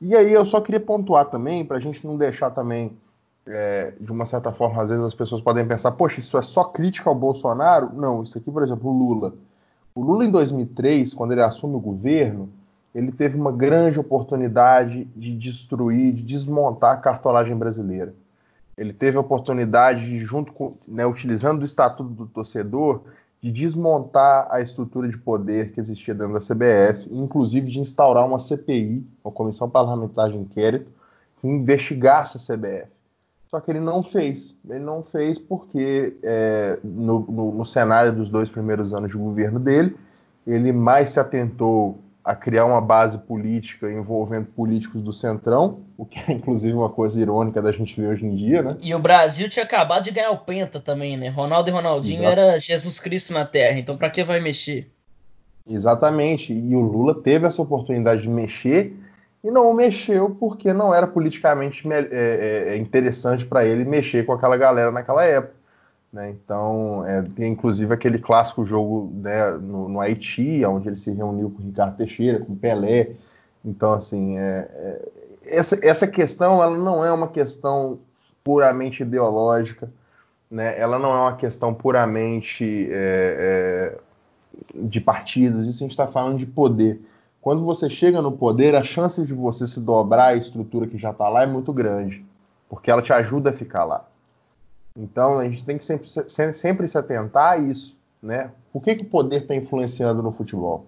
E aí eu só queria pontuar também, para a gente não deixar também, é, de uma certa forma, às vezes as pessoas podem pensar, poxa, isso é só crítica ao Bolsonaro? Não, isso aqui, por exemplo, o Lula. O Lula, em 2003, quando ele assume o governo, ele teve uma grande oportunidade de destruir, de desmontar a cartolagem brasileira. Ele teve a oportunidade de, junto com, né, utilizando o Estatuto do Torcedor, de desmontar a estrutura de poder que existia dentro da CBF, inclusive de instaurar uma CPI, uma Comissão Parlamentar de Inquérito, que investigasse a CBF. Só que ele não fez. Ele não fez porque é, no, no, no cenário dos dois primeiros anos de governo dele, ele mais se atentou a criar uma base política envolvendo políticos do Centrão, o que é inclusive uma coisa irônica da gente ver hoje em dia, né? E o Brasil tinha acabado de ganhar o Penta também, né? Ronaldo e Ronaldinho Exato. era Jesus Cristo na Terra, então para que vai mexer? Exatamente, e o Lula teve essa oportunidade de mexer e não mexeu porque não era politicamente é, é, é interessante para ele mexer com aquela galera naquela época. Né? Então, é, tem inclusive aquele clássico jogo né, no, no, Haiti, onde ele se reuniu com o Ricardo Teixeira, com o Pelé. Então, assim, é, é, essa, essa questão ela não é uma questão puramente ideológica, né? ela não é uma questão puramente é, é, de partidos, isso a gente está falando de poder. Quando você chega no poder, a chance de você se dobrar a estrutura que já está lá é muito grande, porque ela te ajuda a ficar lá. Então a gente tem que sempre, sempre se atentar a isso, né? O que, que o poder está influenciando no futebol?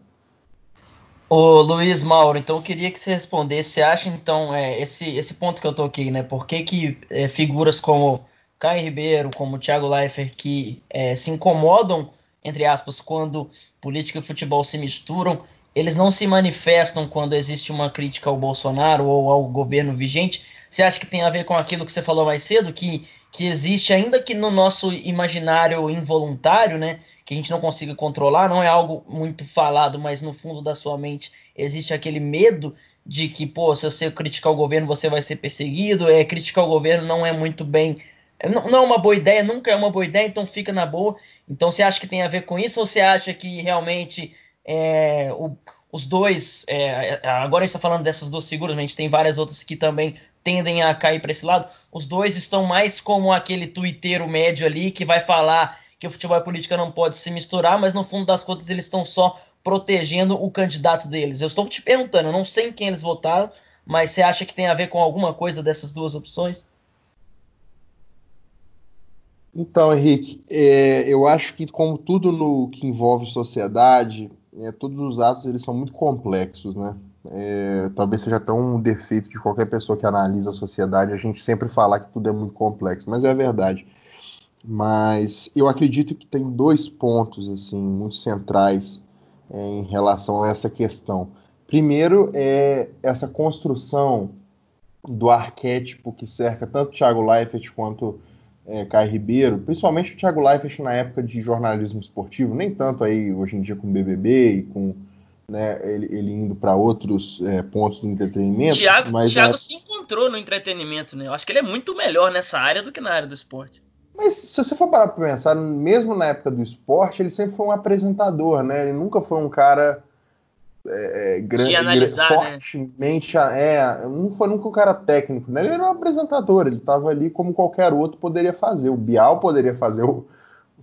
Ô Luiz Mauro, então eu queria que você respondesse. Você acha então é, esse, esse ponto que eu tô aqui, né? Por que, que é, figuras como Caio Ribeiro, como Thiago Leifert, que é, se incomodam, entre aspas, quando política e futebol se misturam, eles não se manifestam quando existe uma crítica ao Bolsonaro ou ao governo vigente, Você acha que tem a ver com aquilo que você falou mais cedo, que, que existe, ainda que no nosso imaginário involuntário, né? Que a gente não consiga controlar, não é algo muito falado, mas no fundo da sua mente existe aquele medo de que, pô, se você criticar o governo, você vai ser perseguido, é, criticar o governo não é muito bem. Não, não é uma boa ideia, nunca é uma boa ideia, então fica na boa. Então você acha que tem a ver com isso, ou você acha que realmente é, o, os dois. É, agora a gente está falando dessas duas figuras, mas a gente tem várias outras que também tendem a cair para esse lado. Os dois estão mais como aquele tuiteiro médio ali que vai falar que o futebol e a política não pode se misturar, mas no fundo das contas eles estão só protegendo o candidato deles. Eu estou te perguntando, eu não sei em quem eles votaram, mas você acha que tem a ver com alguma coisa dessas duas opções? Então, Henrique, é, eu acho que como tudo no que envolve sociedade, é, todos os atos eles são muito complexos, né? É, talvez seja até um defeito de qualquer pessoa que analisa a sociedade a gente sempre falar que tudo é muito complexo, mas é verdade. Mas eu acredito que tem dois pontos assim muito centrais é, em relação a essa questão. Primeiro é essa construção do arquétipo que cerca tanto Thiago Leifert quanto é, Caio Ribeiro, principalmente o Thiago Leifert na época de jornalismo esportivo, nem tanto aí hoje em dia com BBB e com né, ele, ele indo para outros é, pontos do entretenimento. Thiago, mas Thiago é... se encontrou no entretenimento, né? Eu acho que ele é muito melhor nessa área do que na área do esporte. Mas se você for parar para pensar, mesmo na época do esporte, ele sempre foi um apresentador, né? Ele nunca foi um cara é, é grande, analisar, né? fortemente, né? é, não foi nunca um cara técnico, né? Ele era um apresentador, ele estava ali como qualquer outro poderia fazer. O Bial poderia fazer, o,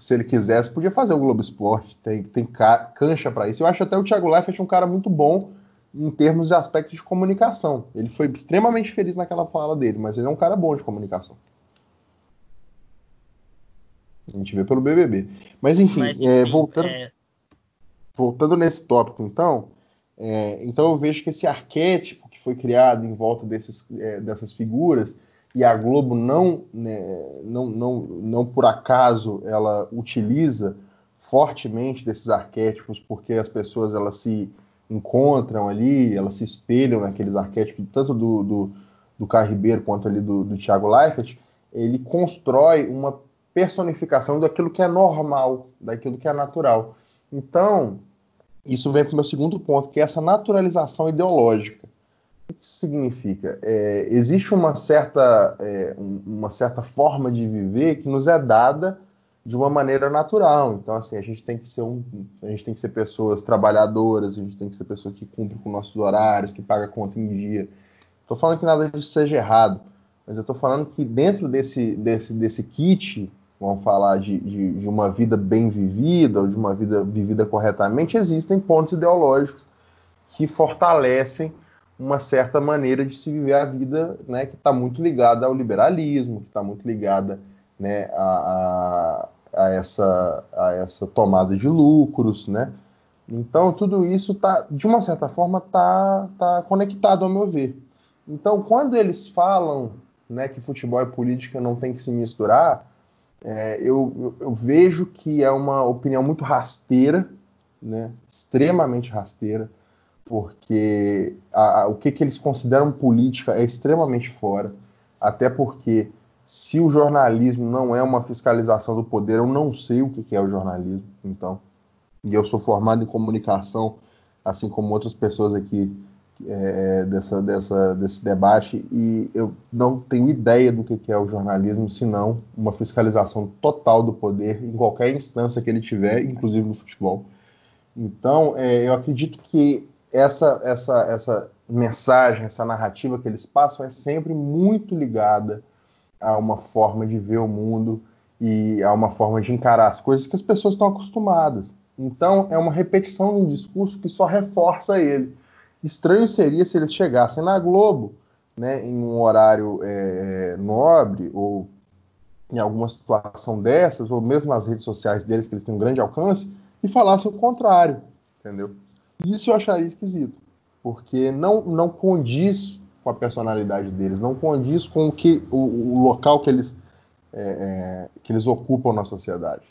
se ele quisesse, podia fazer o Globo Esporte, tem, tem cancha para isso. Eu acho até o Thiago Leifert um cara muito bom em termos de aspectos de comunicação. Ele foi extremamente feliz naquela fala dele, mas ele é um cara bom de comunicação. A gente vê pelo BBB. Mas enfim, Mas, é, enfim é, voltando, é... voltando nesse tópico, então, é, então eu vejo que esse arquétipo que foi criado em volta desses, é, dessas figuras e a Globo não, né, não, não, não por acaso ela utiliza fortemente desses arquétipos porque as pessoas elas se encontram ali, elas se espelham naqueles arquétipos tanto do, do, do Caio Ribeiro quanto ali do, do Thiago Leifert, ele constrói uma personificação daquilo que é normal, daquilo que é natural. Então, isso vem para o meu segundo ponto, que é essa naturalização ideológica. O que isso significa? É, existe uma certa, é, uma certa forma de viver que nos é dada de uma maneira natural. Então, assim, a gente tem que ser um, a gente tem que ser pessoas trabalhadoras, a gente tem que ser pessoas que cumprem com nossos horários, que pagam a conta em dia. Estou falando que nada disso seja errado, mas eu estou falando que dentro desse, desse, desse kit vamos falar de, de, de, uma vida bem vivida, ou de uma vida vivida corretamente, existem pontos ideológicos que fortalecem uma certa maneira de se viver a vida né, que está muito ligada ao liberalismo, que está muito ligada né, a, a, a, essa, a essa tomada de lucros, né? Então tudo isso tá, de uma certa forma, está tá conectado ao meu ver. Então quando eles falam né, que futebol e política não tem que se misturar, é, eu, eu, vejo que é uma opinião muito rasteira, né? extremamente rasteira, porque a, a, o que, que eles consideram política é extremamente fora, até porque se o jornalismo não é uma fiscalização do poder, eu não sei o que, que é o jornalismo, então. E eu sou formado em comunicação, assim como outras pessoas aqui é, dessa, dessa, desse debate e eu não tenho ideia do que é o jornalismo, senão uma fiscalização total do poder em qualquer instância que ele tiver, inclusive no futebol. Então, é, eu acredito que essa, essa, essa mensagem, essa narrativa que eles passam é sempre muito ligada a uma forma de ver o mundo e a uma forma de encarar as coisas que as pessoas estão acostumadas. Então, é uma repetição de um discurso que só reforça ele. Estranho seria se eles chegassem na Globo, né, em um horário é, nobre ou em alguma situação dessas, ou mesmo nas redes sociais deles, que eles têm um grande alcance, e falassem o contrário, entendeu? Isso eu acharia esquisito, porque não, não condiz com a personalidade deles, não condiz com o, que, o, o local que eles, é, é, que eles ocupam na sociedade.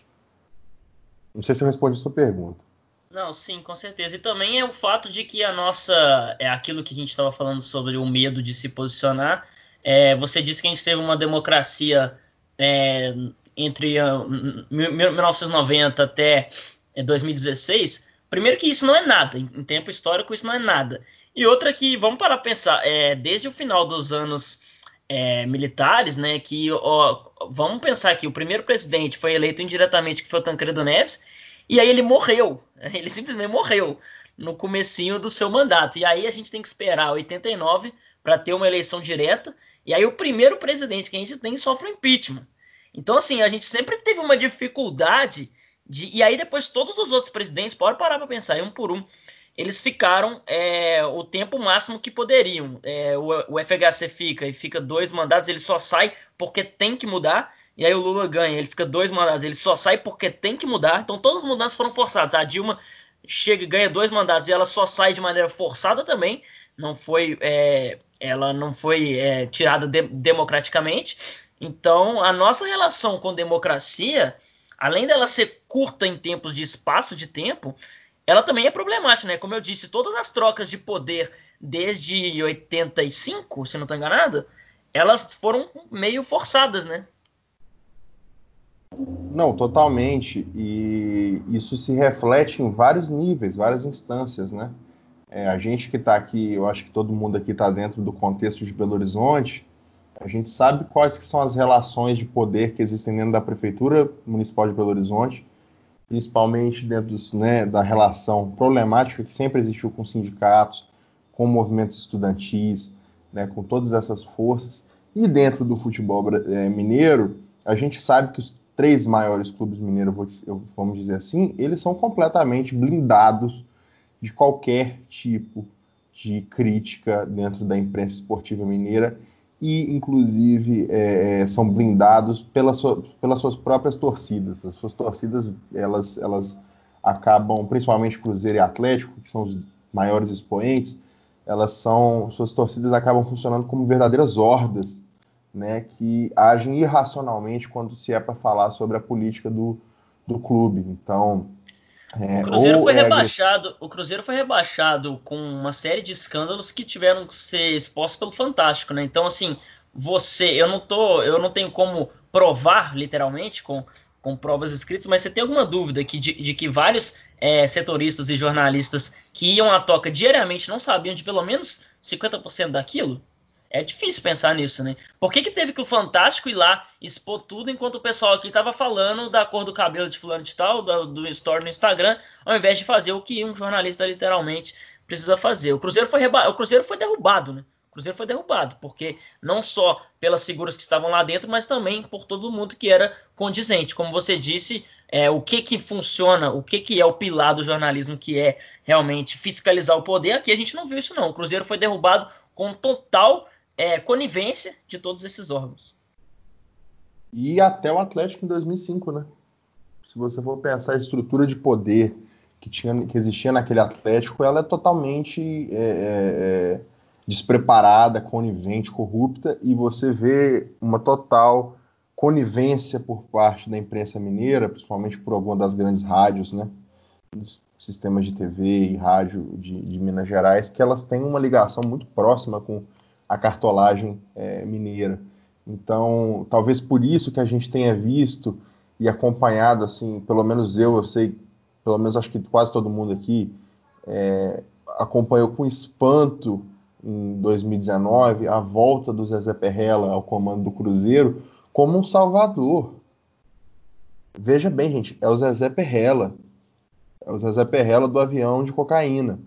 Não sei se eu respondi a sua pergunta. Não, sim, com certeza. E também é o fato de que a nossa. É aquilo que a gente estava falando sobre o medo de se posicionar. É, você disse que a gente teve uma democracia é, entre uh, 1990 até 2016. Primeiro que isso não é nada, em tempo histórico isso não é nada. E outra que, vamos parar para pensar, é, desde o final dos anos é, militares, né, que ó, vamos pensar que o primeiro presidente foi eleito indiretamente, que foi o Tancredo Neves, e aí ele morreu, (laughs) ele simplesmente morreu no comecinho do seu mandato. E aí a gente tem que esperar 89 para ter uma eleição direta, e aí o primeiro presidente que a gente tem sofre impeachment. Então, assim, a gente sempre teve uma dificuldade de. E aí, depois, todos os outros presidentes, pode parar para pensar, um por um, eles ficaram é, o tempo máximo que poderiam. É, o, o, FHC fica e fica dois mandados, ele só sai porque tem que mudar. E aí o Lula ganha, ele fica dois mandados, ele só sai porque tem que mudar. Então todas as mudanças foram forçadas. A Dilma chega ganha dois mandatos e ela só sai de maneira forçada também. Não foi, é, ela não foi é, tirada de, democraticamente. Então, a nossa relação com democracia, além dela ser curta em tempos de espaço de tempo, ela também é problemática, né? Como eu disse, todas as trocas de poder desde 85, se não estou enganado, elas foram meio forçadas, né? Não, totalmente. E isso se reflete em vários níveis, várias instâncias, né? É, a gente que está aqui, eu acho que todo mundo aqui está dentro do contexto de Belo Horizonte, a gente sabe quais que são as relações de poder que existem dentro da Prefeitura Municipal de Belo Horizonte, principalmente dentro né, da relação problemática que sempre existiu com sindicatos, com movimentos estudantis, né, com todas essas forças. E dentro do futebol é, mineiro, a gente sabe que os três maiores clubes mineiros, vamos dizer assim, eles são completamente blindados de qualquer tipo de crítica dentro da imprensa esportiva mineira e, inclusive, é, é, são blindados pela sua, pelas suas próprias torcidas. As suas torcidas, elas, elas acabam, principalmente Cruzeiro e Atlético, que são os maiores expoentes, elas são, suas torcidas acabam funcionando como verdadeiras hordas, né, que agem irracionalmente quando se é para falar sobre a política do, do clube. Então, é, o Cruzeiro foi é rebaixado. O Cruzeiro foi rebaixado com uma série de escândalos que tiveram que ser expostos pelo Fantástico, né? Então, assim, você, eu não tô, eu não tenho como provar literalmente com, com provas escritas, mas você tem alguma dúvida que, de, de que vários é, setoristas e jornalistas que iam à toca diariamente não sabiam de pelo menos 50% daquilo? É difícil pensar nisso, né? Por que, que teve que o Fantástico ir lá expor tudo enquanto o pessoal aqui tava falando da cor do cabelo de fulano de tal, do, do story no Instagram, ao invés de fazer o que um jornalista literalmente precisa fazer? O Cruzeiro foi, reba... o Cruzeiro foi derrubado, né? O Cruzeiro foi derrubado, porque não só pelas figuras que estavam lá dentro, mas também por todo mundo que era condizente. Como você disse, é, o que que funciona, o que que é o pilar do jornalismo, que é realmente fiscalizar o poder, aqui a gente não viu isso não. O Cruzeiro foi derrubado com total é, conivência de todos esses órgãos. E até o Atlético em 2005, né? Se você for pensar a estrutura de poder que, tinha, que existia naquele Atlético, ela é totalmente é, é, é, despreparada, conivente, corrupta, e você vê uma total conivência por parte da imprensa mineira, principalmente por alguma das grandes rádios, né? sistemas de TV e rádio de, de Minas Gerais, que elas têm uma ligação muito próxima com a cartolagem é, mineira. Então, talvez por isso que a gente tenha visto e acompanhado, assim, pelo menos eu, eu sei, pelo menos acho que quase todo mundo aqui é, acompanhou com espanto em 2019 a volta do Zezé Perrella ao comando do Cruzeiro como um salvador. Veja bem, gente, é o Zezé Perrella. É o Zezé Perrella do avião de cocaína.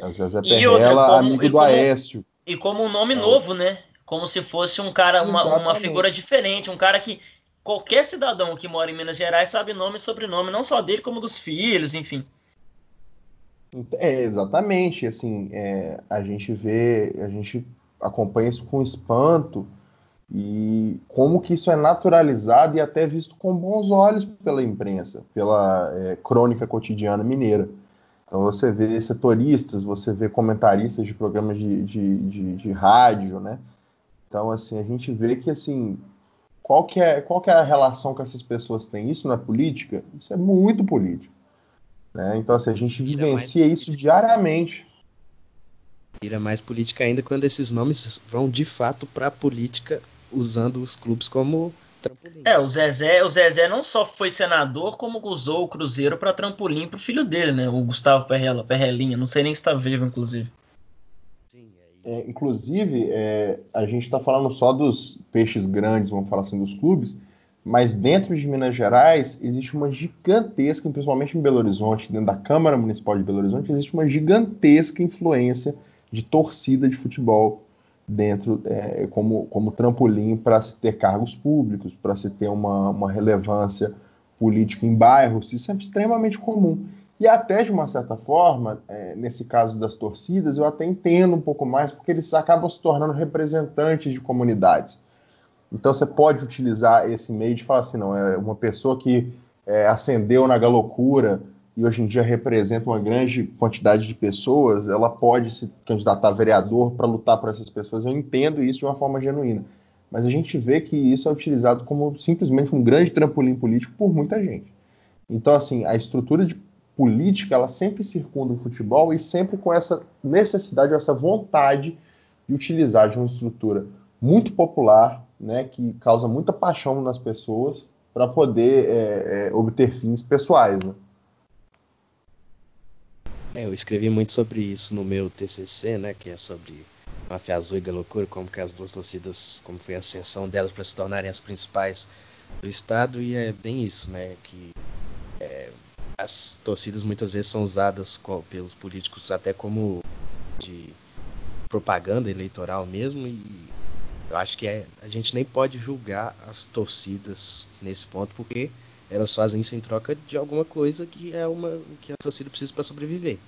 É o Zezé Perrella, como, amigo do como, Aécio. E como um nome é. novo, né? Como se fosse um cara, uma, uma, figura diferente, um cara que qualquer cidadão que mora em Minas Gerais sabe nome e sobrenome, não só dele, como dos filhos, enfim. É, exatamente, assim, é, a gente vê, a gente acompanha isso com espanto e como que isso é naturalizado e até visto com bons olhos pela imprensa, pela é, crônica cotidiana mineira. Então você vê setoristas, você vê comentaristas de programas de, de, de, de rádio, né? Então, assim, a gente vê que, assim, qual que, é, qual que é a relação que essas pessoas têm? Isso não é política? Isso é muito político. Né? Então, assim, a gente vivencia isso diariamente. vira mais política ainda quando esses nomes vão de fato para a política usando os clubes como trampolim. É, o Zezé, o Zezé não só foi senador, como usou o Cruzeiro para trampolim pro filho dele, né? O Gustavo Perrella, Perrelinha, não sei nem se está vivo, inclusive. Sim, é, inclusive, é, a gente está falando só dos peixes grandes, vamos falar assim, dos clubes, mas dentro de Minas Gerais existe uma gigantesca, principalmente em Belo Horizonte, dentro da Câmara Municipal de Belo Horizonte, existe uma gigantesca influência de torcida de futebol dentro é, como, como trampolim para se ter cargos públicos, para se ter uma, uma relevância política em bairros, isso é extremamente comum. E até de uma certa forma, é, nesse caso das torcidas, eu até entendo um pouco mais, porque eles acabam se tornando representantes de comunidades. Então você pode utilizar esse meio de falar assim, não, é uma pessoa que é, ascendeu na galocura e hoje em dia representa uma grande quantidade de pessoas, ela pode se candidatar a vereador para lutar por essas pessoas. Eu entendo isso de uma forma genuína. Mas a gente vê que isso é utilizado como simplesmente um grande trampolim político por muita gente. Então, assim, a estrutura de política, ela sempre circunda o futebol e sempre com essa necessidade, essa vontade de utilizar de uma estrutura muito popular, né, que causa muita paixão nas pessoas, para poder é, é, obter fins pessoais. Né? É, eu escrevi muito sobre isso no meu TCC, né, que é sobre Máfia Azul e Galocura, como que as duas torcidas, como foi a ascensão delas para se tornarem as principais do estado, e é bem isso, né, que é, as torcidas muitas vezes são usadas pelos políticos até como de propaganda eleitoral mesmo, e eu acho que é, a gente nem pode julgar as torcidas nesse ponto, porque elas fazem isso em troca de alguma coisa que é uma que a torcida precisa para sobreviver.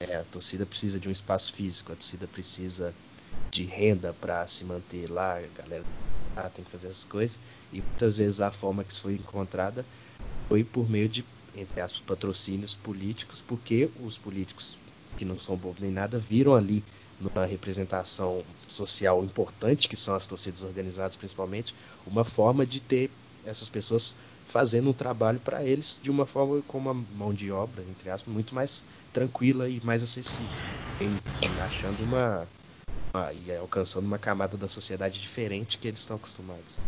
É, a torcida precisa de um espaço físico, a torcida precisa de renda para se manter lá, a galera ah, tem que fazer essas coisas. E muitas vezes a forma que isso foi encontrada foi por meio de, entre aspas, patrocínios políticos, porque os políticos que não são bobos nem nada viram ali numa representação social importante, que são as torcidas organizadas principalmente, uma forma de ter essas pessoas fazendo um trabalho para eles de uma forma com uma mão de obra, entre aspas, muito mais tranquila e mais acessível, achando uma, uma e alcançando uma camada da sociedade diferente que eles estão acostumados.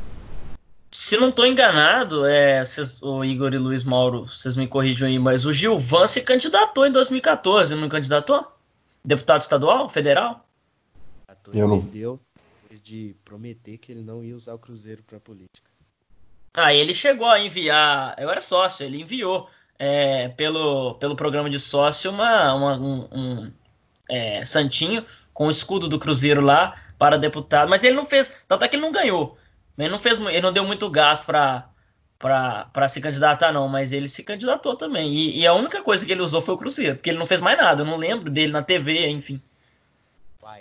Se não estou enganado, é, cês, o Igor e Luiz Mauro, vocês me corrijam aí, mas o Gilvan se candidatou em 2014, não candidatou? Deputado estadual, federal? Eu não... deu de prometer que ele não ia usar o Cruzeiro para política. Ah, ele chegou a enviar, eu era sócio, ele enviou é, pelo, pelo programa de sócio uma, uma um, um é, santinho com o escudo do Cruzeiro lá para deputado, mas ele não fez, tanto é que ele não ganhou, ele não fez, ele não deu muito gás para para se candidatar não, mas ele se candidatou também e, e, a única coisa que ele usou foi o Cruzeiro, porque ele não fez mais nada, eu não lembro dele na TV, enfim.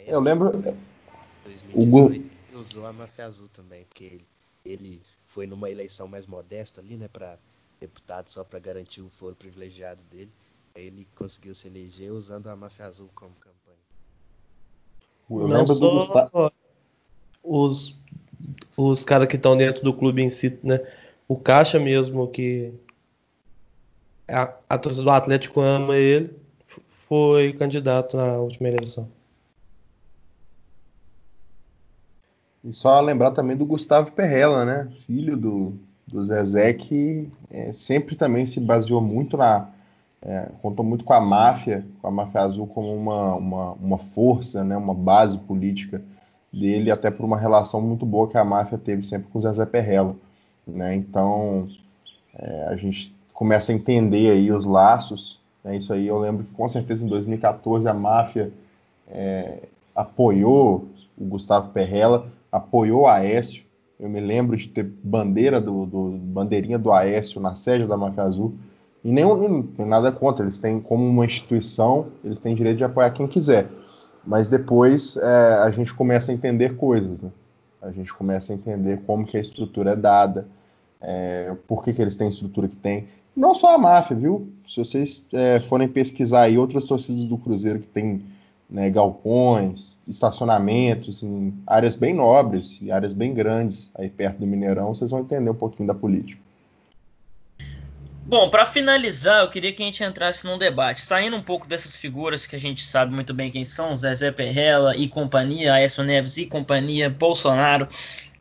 Eu lembro 2018 ele usou a Mafia Azul também, porque ele ele foi numa eleição mais modesta ali, né, para deputado só para garantir o foro privilegiado dele. Aí ele conseguiu se eleger usando a máfia azul como campanha. Eu Não lembro do Gustavo. Os, os caras que estão dentro do clube em si, né? O Caixa mesmo, que a, a torcida do Atlético ama ele, foi candidato na última eleição. E só lembrar também do Gustavo Perrella, né? Filho do, do Zezé, que é, sempre também se baseou muito na. É, contou muito com a máfia, com a máfia azul como uma, uma, uma força, né? uma base política dele, até por uma relação muito boa que a máfia teve sempre com o Zezé Perrella. Né? Então é, a gente começa a entender aí os laços. Né? Isso aí eu lembro que com certeza em 2014 a máfia é, apoiou o Gustavo Perrella apoiou Aécio. Eu me lembro de ter bandeira do, do bandeirinha do Aécio na sede da Máfia Azul. E nenhum, nada contra, eles têm como uma instituição, eles têm direito de apoiar quem quiser. Mas depois é, a gente começa a entender coisas, né? A gente começa a entender como que a estrutura é dada, é, por que, que eles têm a estrutura que tem. Não só a máfia, viu? Se vocês é, forem pesquisar aí outras torcidas do Cruzeiro que tem né, galpões, estacionamentos em áreas bem nobres e áreas bem grandes aí perto do Mineirão, vocês vão entender um pouquinho da política. Bom, para finalizar, eu queria que a gente entrasse num debate, saindo um pouco dessas figuras que a gente sabe muito bem quem são, Zezé Perrella e companhia, Aécio Neves e companhia, Bolsonaro,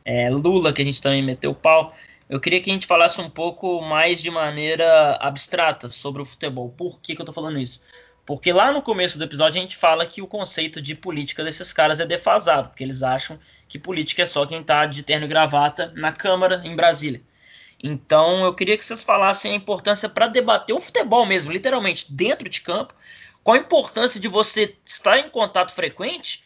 é, Lula, que a gente também meteu pau. Eu queria que a gente falasse um pouco mais de maneira abstrata sobre o futebol. Por que, que eu estou falando isso? Porque lá no começo do episódio a gente fala que o conceito de política desses caras é defasado, porque eles acham que política é só quem está de terno e gravata na Câmara em Brasília. Então eu queria que vocês falassem a importância para debater o futebol mesmo, literalmente dentro de campo, qual a importância de você estar em contato frequente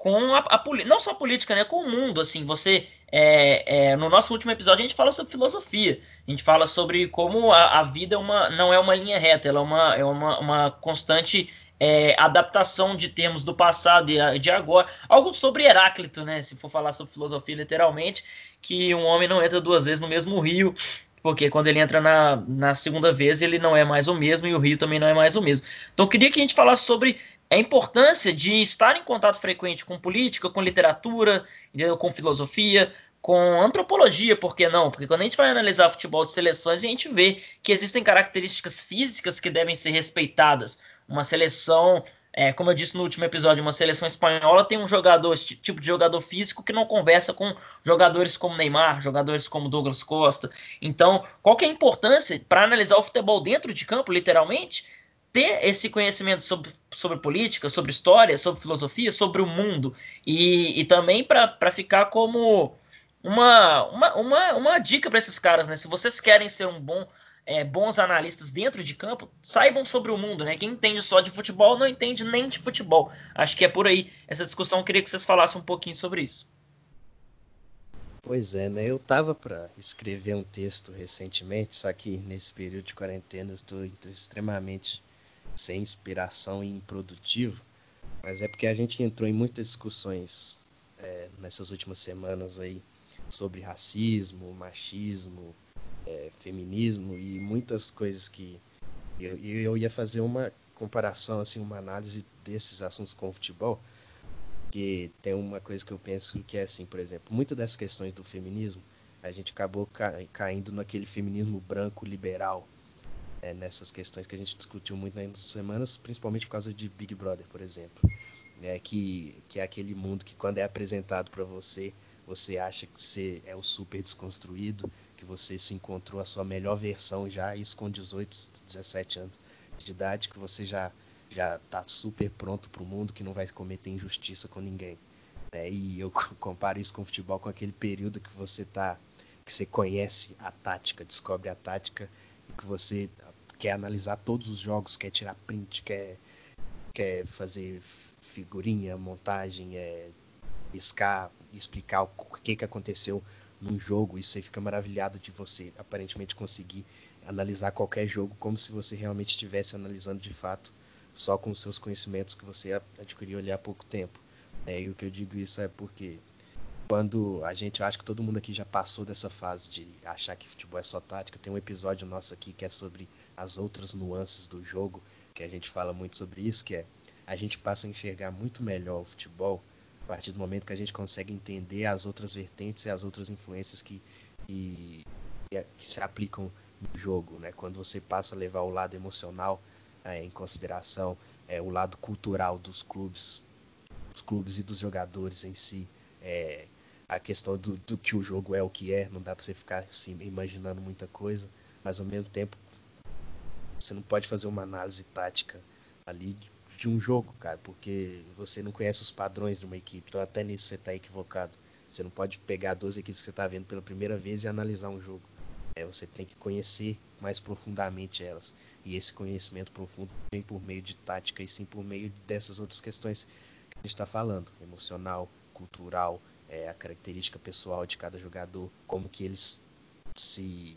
com a, a não só a política, né, com o mundo, assim, você é, é, no nosso último episódio a gente fala sobre filosofia, a gente fala sobre como a, a vida é uma, não é uma linha reta, ela é uma, é uma, uma constante é, adaptação de termos do passado e de agora, algo sobre Heráclito, né, se for falar sobre filosofia literalmente, que um homem não entra duas vezes no mesmo rio, porque quando ele entra na, na segunda vez ele não é mais o mesmo e o rio também não é mais o mesmo. Então eu queria que a gente falasse sobre a importância de estar em contato frequente com política, com literatura, com filosofia, com antropologia, por que não? Porque quando a gente vai analisar futebol de seleções, a gente vê que existem características físicas que devem ser respeitadas. Uma seleção, é, como eu disse no último episódio, uma seleção espanhola tem um jogador, esse tipo de jogador físico que não conversa com jogadores como Neymar, jogadores como Douglas Costa. Então, qual que é a importância para analisar o futebol dentro de campo, literalmente? Ter esse conhecimento sobre, sobre política, sobre história, sobre filosofia, sobre o mundo e, e também para ficar como uma, uma, uma, uma dica para esses caras, né? Se vocês querem ser um bom é, bons analistas dentro de campo, saibam sobre o mundo, né? Quem entende só de futebol não entende nem de futebol. Acho que é por aí essa discussão. Queria que vocês falassem um pouquinho sobre isso. Pois é, né? Eu tava para escrever um texto recentemente, só que nesse período de quarentena eu estou extremamente sem inspiração e improdutivo, mas é porque a gente entrou em muitas discussões é, nessas últimas semanas aí sobre racismo, machismo, é, feminismo e muitas coisas que eu, eu ia fazer uma comparação, assim, uma análise desses assuntos com o futebol, que tem uma coisa que eu penso que é assim, por exemplo, muitas dessas questões do feminismo, a gente acabou ca caindo naquele feminismo branco liberal, é, nessas questões que a gente discutiu muito nas semanas, principalmente por causa de Big Brother, por exemplo. É, que, que é aquele mundo que quando é apresentado para você, você acha que você é o super desconstruído, que você se encontrou a sua melhor versão já, isso com 18, 17 anos de idade, que você já já está super pronto para o mundo, que não vai cometer injustiça com ninguém. É, e eu (laughs) comparo isso com o futebol, com aquele período que você tá, que você conhece a tática, descobre a tática, que você quer analisar todos os jogos, quer tirar print, quer, quer fazer figurinha, montagem, é, piscar, explicar o que, que aconteceu num jogo, e você fica maravilhado de você aparentemente conseguir analisar qualquer jogo como se você realmente estivesse analisando de fato só com os seus conhecimentos que você adquiriu ali há pouco tempo. É, e o que eu digo isso é porque quando a gente acha que todo mundo aqui já passou dessa fase de achar que futebol é só tática, tem um episódio nosso aqui que é sobre as outras nuances do jogo, que a gente fala muito sobre isso, que é a gente passa a enxergar muito melhor o futebol a partir do momento que a gente consegue entender as outras vertentes e as outras influências que, que, que se aplicam no jogo, né? Quando você passa a levar o lado emocional é, em consideração, é, o lado cultural dos clubes, dos clubes e dos jogadores em si, é, a questão do, do, que o jogo é o que é, não dá para você ficar assim imaginando muita coisa, mas ao mesmo tempo você não pode fazer uma análise tática ali de um jogo, cara, porque você não conhece os padrões de uma equipe, então até nisso você está equivocado. Você não pode pegar duas equipes que você está vendo pela primeira vez e analisar um jogo. É, você tem que conhecer mais profundamente elas. E esse conhecimento profundo vem por meio de tática e sim por meio dessas outras questões que a gente está falando, emocional, cultural, é, a característica pessoal de cada jogador, como que eles se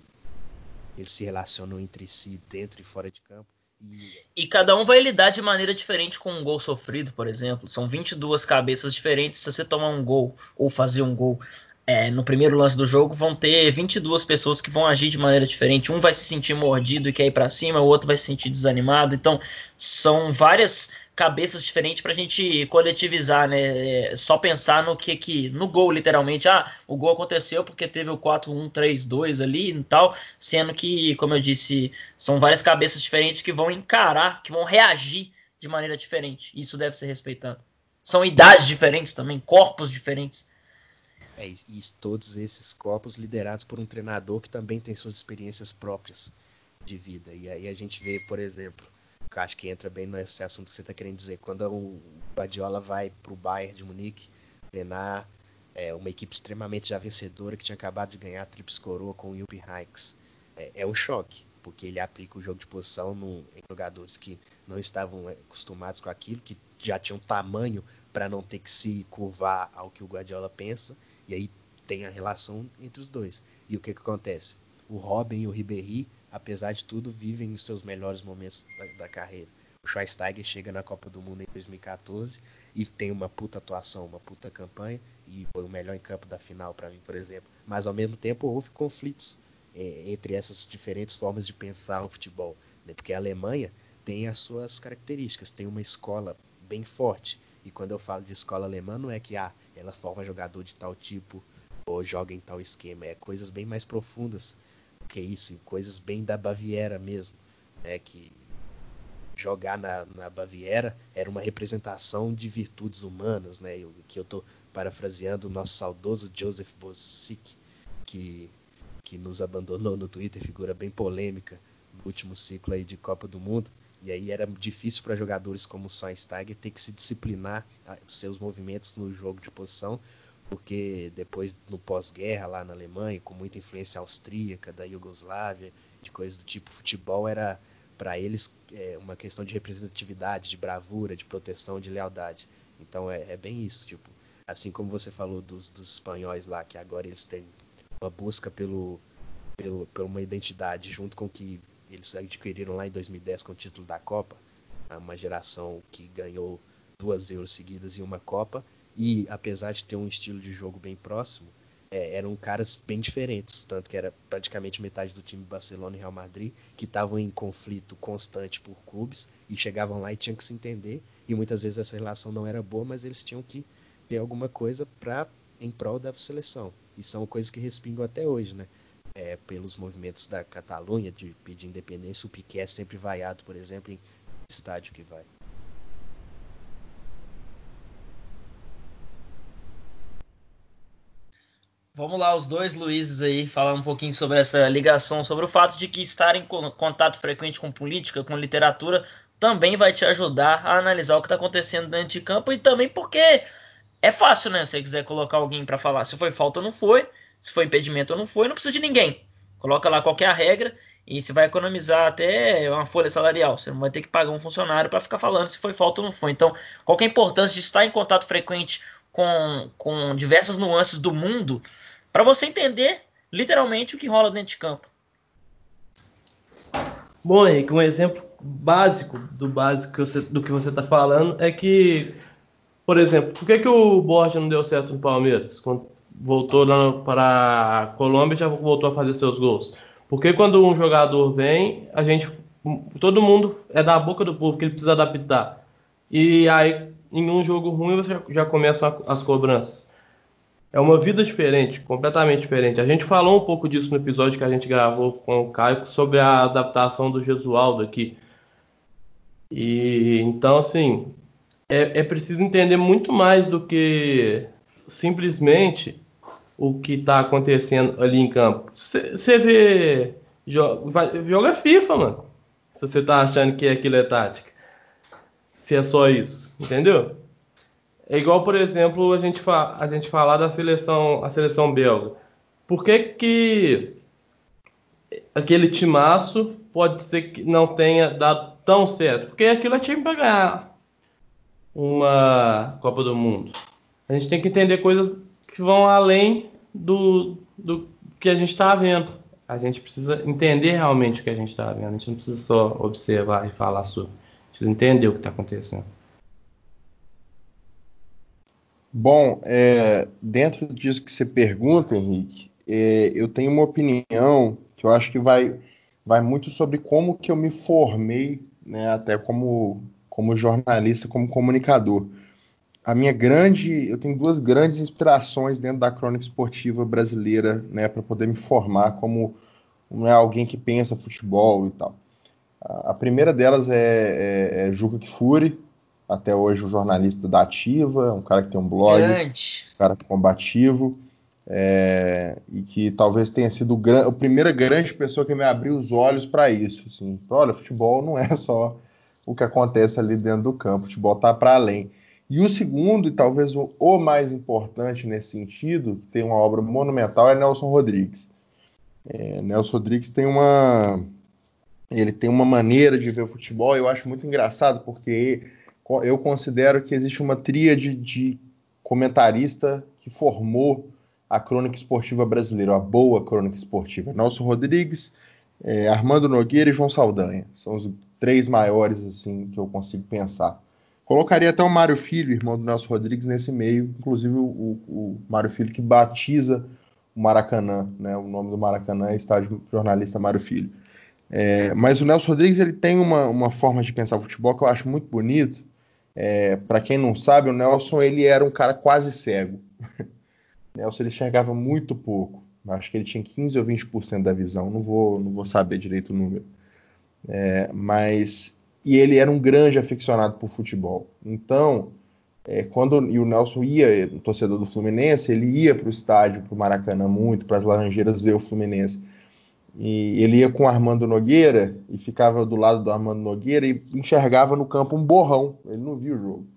eles se relacionam entre si dentro e fora de campo. E... e cada um vai lidar de maneira diferente com um gol sofrido, por exemplo. São 22 cabeças diferentes. Se você tomar um gol ou fazer um gol é, no primeiro lance do jogo, vão ter 22 pessoas que vão agir de maneira diferente. Um vai se sentir mordido e quer ir para cima, o outro vai se sentir desanimado. Então, são várias cabeças diferentes para a gente coletivizar, né? É, só pensar no que que no gol literalmente, ah, o gol aconteceu porque teve o 4-1-3-2 ali e tal, sendo que, como eu disse, são várias cabeças diferentes que vão encarar, que vão reagir de maneira diferente. Isso deve ser respeitado. São idades diferentes também, corpos diferentes. É, e todos esses corpos liderados por um treinador que também tem suas experiências próprias de vida. E aí a gente vê, por exemplo, que acho que entra bem nesse assunto que você está querendo dizer, quando o Guardiola vai para o Bayern de Munique treinar é, uma equipe extremamente já vencedora que tinha acabado de ganhar a Trips Coroa com o Jupp Heynckes. É, é, um choque, porque ele aplica o jogo de posição no, em jogadores que não estavam acostumados com aquilo, que já tinham tamanho para não ter que se curvar ao que o Guardiola pensa, e aí tem a relação entre os dois. E o que, que acontece? O Robin e o Ribéry apesar de tudo, vivem os seus melhores momentos da, da carreira. O Schweinsteiger chega na Copa do Mundo em 2014 e tem uma puta atuação, uma puta campanha e foi o melhor em campo da final para mim, por exemplo. Mas ao mesmo tempo houve conflitos é, entre essas diferentes formas de pensar o futebol, né? porque a Alemanha tem as suas características, tem uma escola bem forte. E quando eu falo de escola alemã, não é que ah, ela forma jogador de tal tipo ou joga em tal esquema, é coisas bem mais profundas que é isso, coisas bem da Baviera mesmo, né, que jogar na, na Baviera era uma representação de virtudes humanas, né, eu, que eu estou parafraseando o nosso saudoso Joseph Bossick, que, que nos abandonou no Twitter, figura bem polêmica no último ciclo aí de Copa do Mundo, e aí era difícil para jogadores como o Schweinsteiger ter que se disciplinar tá, seus movimentos no jogo de posição, porque depois no pós-guerra lá na Alemanha, com muita influência austríaca, da Iugoslávia, de coisas do tipo, futebol era para eles é, uma questão de representatividade, de bravura, de proteção, de lealdade. Então é, é bem isso, tipo, assim como você falou dos, dos, espanhóis lá, que agora eles têm uma busca pelo, pelo, por uma identidade junto com o que eles adquiriram lá em 2010 com o título da Copa, uma geração que ganhou duas euros seguidas e uma Copa, e apesar de ter um estilo de jogo bem próximo, é, eram caras bem diferentes, tanto que era praticamente metade do time Barcelona e Real Madrid que estavam em conflito constante por clubes e chegavam lá e tinham que se entender e muitas vezes essa relação não era boa, mas eles tinham que ter alguma coisa para em prol da seleção e são coisas que respingam até hoje, né? É, pelos movimentos da Catalunha de pedir independência, o Piquet é sempre vaiado, por exemplo, em estádio que vai. Vamos lá, os dois Luizes aí, falar um pouquinho sobre essa ligação, sobre o fato de que estar em contato frequente com política, com literatura, também vai te ajudar a analisar o que está acontecendo dentro de campo e também porque é fácil, né? Se você quiser colocar alguém para falar se foi falta ou não foi, se foi impedimento ou não foi, não precisa de ninguém. Coloca lá qualquer regra e você vai economizar até uma folha salarial. Você não vai ter que pagar um funcionário para ficar falando se foi falta ou não foi. Então, qual é a importância de estar em contato frequente com, com diversas nuances do mundo para você entender literalmente o que rola dentro de campo. Bom, Henrique, um exemplo básico do básico que você, do que você está falando é que, por exemplo, por que, que o Borja não deu certo no Palmeiras? Quando voltou lá para a Colômbia já voltou a fazer seus gols. Porque quando um jogador vem, a gente. Todo mundo é da boca do povo que ele precisa adaptar. E aí, em um jogo ruim, você já começa as cobranças. É uma vida diferente, completamente diferente. A gente falou um pouco disso no episódio que a gente gravou com o Caio sobre a adaptação do Jesualdo aqui. E então, assim, é, é preciso entender muito mais do que simplesmente o que está acontecendo ali em campo. Você vê. Joga, joga FIFA, mano. Se você tá achando que aquilo é tática. Se é só isso, entendeu? É igual, por exemplo, a gente, fa a gente falar da seleção, a seleção belga. Por que, que aquele timaço pode ser que não tenha dado tão certo? Porque aquilo é time para ganhar uma Copa do Mundo. A gente tem que entender coisas que vão além do, do que a gente está vendo. A gente precisa entender realmente o que a gente está vendo. A gente não precisa só observar e falar sobre. Precisa entender o que está acontecendo. Bom, é, dentro disso que você pergunta, Henrique, é, eu tenho uma opinião que eu acho que vai, vai muito sobre como que eu me formei, né, até como, como jornalista, como comunicador. A minha grande, eu tenho duas grandes inspirações dentro da crônica esportiva brasileira, né, para poder me formar como não é alguém que pensa futebol e tal. A primeira delas é, é, é Juca Kfouri, até hoje um jornalista da Ativa, um cara que tem um blog, Grande. um cara combativo, é, e que talvez tenha sido a primeira grande pessoa que me abriu os olhos para isso. Assim. Então, olha, futebol não é (laughs) só o que acontece ali dentro do campo, futebol está para além. E o segundo, e talvez o, o, mais importante nesse sentido, que tem uma obra monumental, é Nelson Rodrigues. É, Nelson Rodrigues tem uma ele tem uma maneira de ver o futebol, eu acho muito engraçado, porque eu considero que existe uma tríade de comentarista que formou a crônica esportiva brasileira, a boa crônica esportiva. Nelson Rodrigues, é, Armando Nogueira e João Saldanha. São os três maiores assim que eu consigo pensar. Colocaria até o Mário Filho, irmão do Nelson Rodrigues, nesse meio, inclusive o, o Mário Filho que batiza o Maracanã, né? O nome do Maracanã é Estádio Jornalista Mário Filho. É, mas o Nelson Rodrigues ele tem uma, uma forma de pensar o futebol que eu acho muito bonito, é, para quem não sabe, o Nelson ele era um cara quase cego. (laughs) Nelson ele enxergava muito pouco. Acho que ele tinha 15 ou 20% da visão, não vou, não vou saber direito o número. É, mas e ele era um grande aficionado por futebol. Então, é, quando e o Nelson ia, torcedor do Fluminense, ele ia para o estádio, para o Maracanã muito, para as Laranjeiras ver o Fluminense. E ele ia com o Armando Nogueira e ficava do lado do Armando Nogueira e enxergava no campo um borrão. Ele não via o jogo.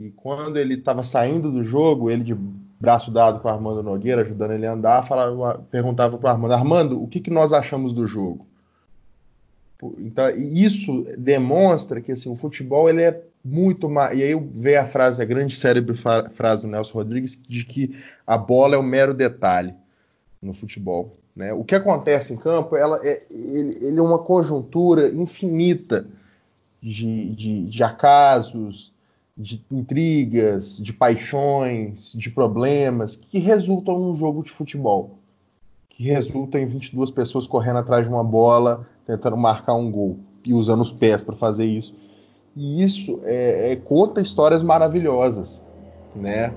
E quando ele estava saindo do jogo, ele de braço dado com o Armando Nogueira, ajudando ele a andar, falava, perguntava para o Armando: Armando, o que, que nós achamos do jogo? Então, isso demonstra que assim, o futebol ele é muito mais. E aí veio a frase, a grande cérebro frase do Nelson Rodrigues, de que a bola é um mero detalhe no futebol. Né? O que acontece em campo ela é, ele, ele é uma conjuntura infinita de, de, de acasos, de intrigas, de paixões, de problemas que resultam num jogo de futebol, que resulta em 22 pessoas correndo atrás de uma bola, tentando marcar um gol e usando os pés para fazer isso. E isso é, é, conta histórias maravilhosas, né?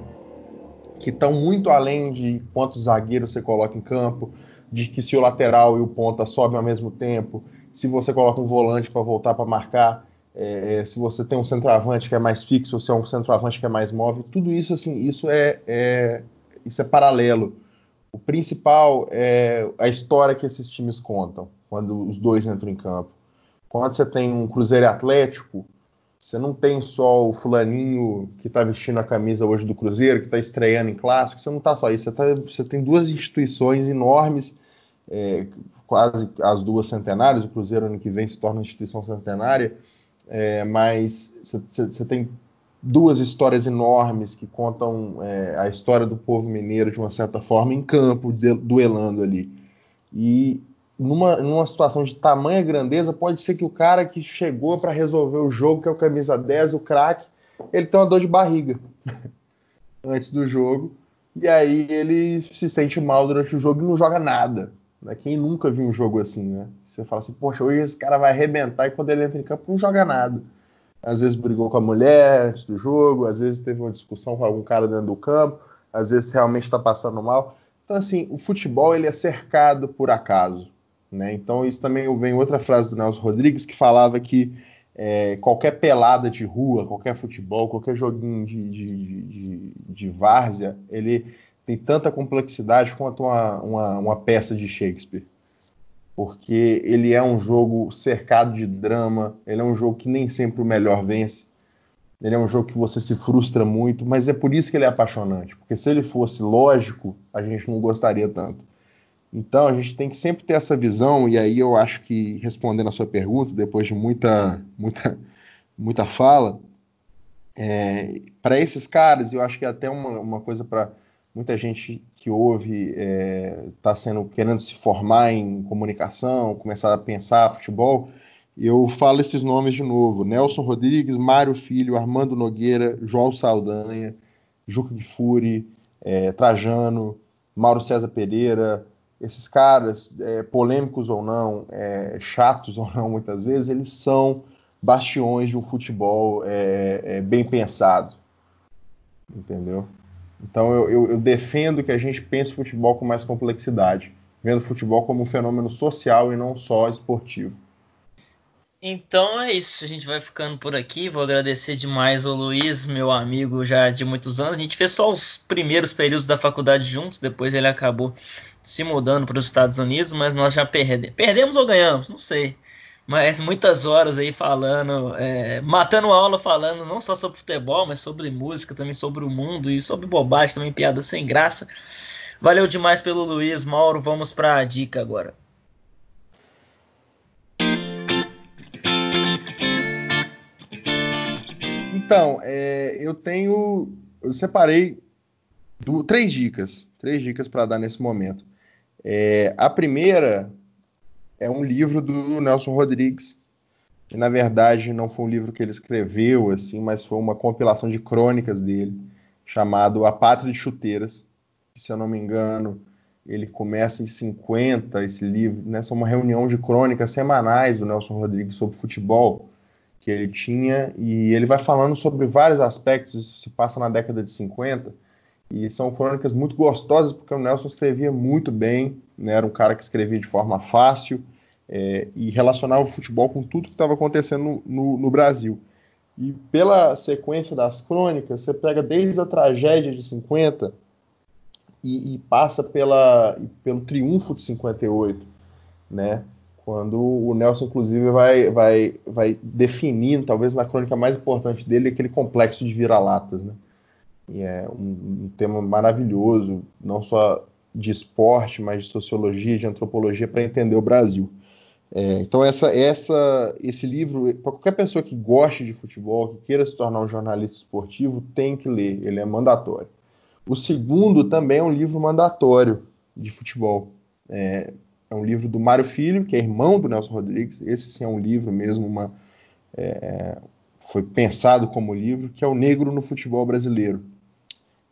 Que estão muito além de quantos zagueiros você coloca em campo, de que se o lateral e o ponta sobem ao mesmo tempo, se você coloca um volante para voltar para marcar, é, é, se você tem um centroavante que é mais fixo, se é um centroavante que é mais móvel, tudo isso assim, isso é, é isso é paralelo. O principal é a história que esses times contam quando os dois entram em campo. Quando você tem um Cruzeiro Atlético, você não tem só o fulaninho que está vestindo a camisa hoje do Cruzeiro, que está estreando em clássico, você não está só isso, você, tá, você, tem duas instituições enormes, é, quase as duas centenárias, o Cruzeiro ano que vem se torna uma instituição centenária, é, mas você, tem duas histórias enormes que contam é, a história do povo mineiro de uma certa forma em campo, de, duelando ali. E numa, numa situação de tamanha grandeza, pode ser que o cara que chegou para resolver o jogo, que é o camisa 10, o craque, ele tem uma dor de barriga (laughs) antes do jogo, e aí ele se sente mal durante o jogo e não joga nada. Né? Quem nunca viu um jogo assim, né? Você fala assim, poxa, hoje esse cara vai arrebentar e quando ele entra em campo não joga nada. Às vezes brigou com a mulher antes do jogo, às vezes teve uma discussão com algum cara dentro do campo, às vezes realmente está passando mal. Então, assim, o futebol ele é cercado por acaso. Né? Então, isso também vem outra frase do Nelson Rodrigues que falava que é, qualquer pelada de rua, qualquer futebol, qualquer joguinho de, de, de, de várzea, ele tem tanta complexidade quanto uma, uma, uma peça de Shakespeare. Porque ele é um jogo cercado de drama, ele é um jogo que nem sempre o melhor vence. Ele é um jogo que você se frustra muito, mas é por isso que ele é apaixonante. Porque se ele fosse lógico, a gente não gostaria tanto. Então a gente tem que sempre ter essa visão, e aí eu acho que respondendo a sua pergunta, depois de muita, muita, muita fala, é, para esses caras, eu acho que é até uma, uma coisa para muita gente que ouve está é, tá sendo querendo se formar em comunicação, começar a pensar futebol. Eu falo esses nomes de novo: Nelson Rodrigues, Mário Filho, Armando Nogueira, João Saldanha, Juca Gifuri, é, Trajano, Mauro César Pereira, esses caras, é, polêmicos ou não, é, chatos (laughs) ou não, muitas vezes, eles são bastiões de um futebol é, é, bem pensado. Entendeu? Então eu, eu, eu, defendo que a gente pense futebol com mais complexidade, vendo futebol como um fenômeno social e não só esportivo. Então é isso, a gente vai ficando por aqui. Vou agradecer demais ao Luiz, meu amigo já de muitos anos. A gente fez só os primeiros períodos da faculdade juntos, depois ele acabou se mudando para os Estados Unidos, mas nós já perdemos. Perdemos ou ganhamos? Não sei. Mas muitas horas aí falando, é, matando aula falando não só sobre futebol, mas sobre música, também sobre o mundo e sobre bobagem, também piada sem graça. Valeu demais pelo Luiz, Mauro. Vamos para a dica agora. Então, é, eu tenho. Eu separei do, três dicas. Três dicas para dar nesse momento. É, a primeira é um livro do Nelson Rodrigues. Que, na verdade, não foi um livro que ele escreveu, assim, mas foi uma compilação de crônicas dele, chamado A Pátria de Chuteiras. Que, se eu não me engano, ele começa em 50, esse livro, né? São uma reunião de crônicas semanais do Nelson Rodrigues sobre futebol que ele tinha, e ele vai falando sobre vários aspectos, isso se passa na década de 50, e são crônicas muito gostosas, porque o Nelson escrevia muito bem, né, era um cara que escrevia de forma fácil, é, e relacionava o futebol com tudo que estava acontecendo no, no, no, Brasil. E pela sequência das crônicas, você pega desde a tragédia de 50 e, e passa pela, pelo triunfo de 58, né? quando o Nelson, inclusive, vai, vai, vai definindo, talvez na crônica mais importante dele, aquele complexo de vira-latas. Né? E é um, um, tema maravilhoso, não só de esporte, mas de sociologia, de antropologia, para entender o Brasil. É, então, essa, essa, esse livro, para qualquer pessoa que goste de futebol, que queira se tornar um jornalista esportivo, tem que ler, ele é mandatório. O segundo também é um livro mandatório de futebol. É, é um livro do Mário Filho, que é irmão do Nelson Rodrigues. Esse sim é um livro mesmo, uma, é, foi pensado como livro, que é O Negro no Futebol Brasileiro,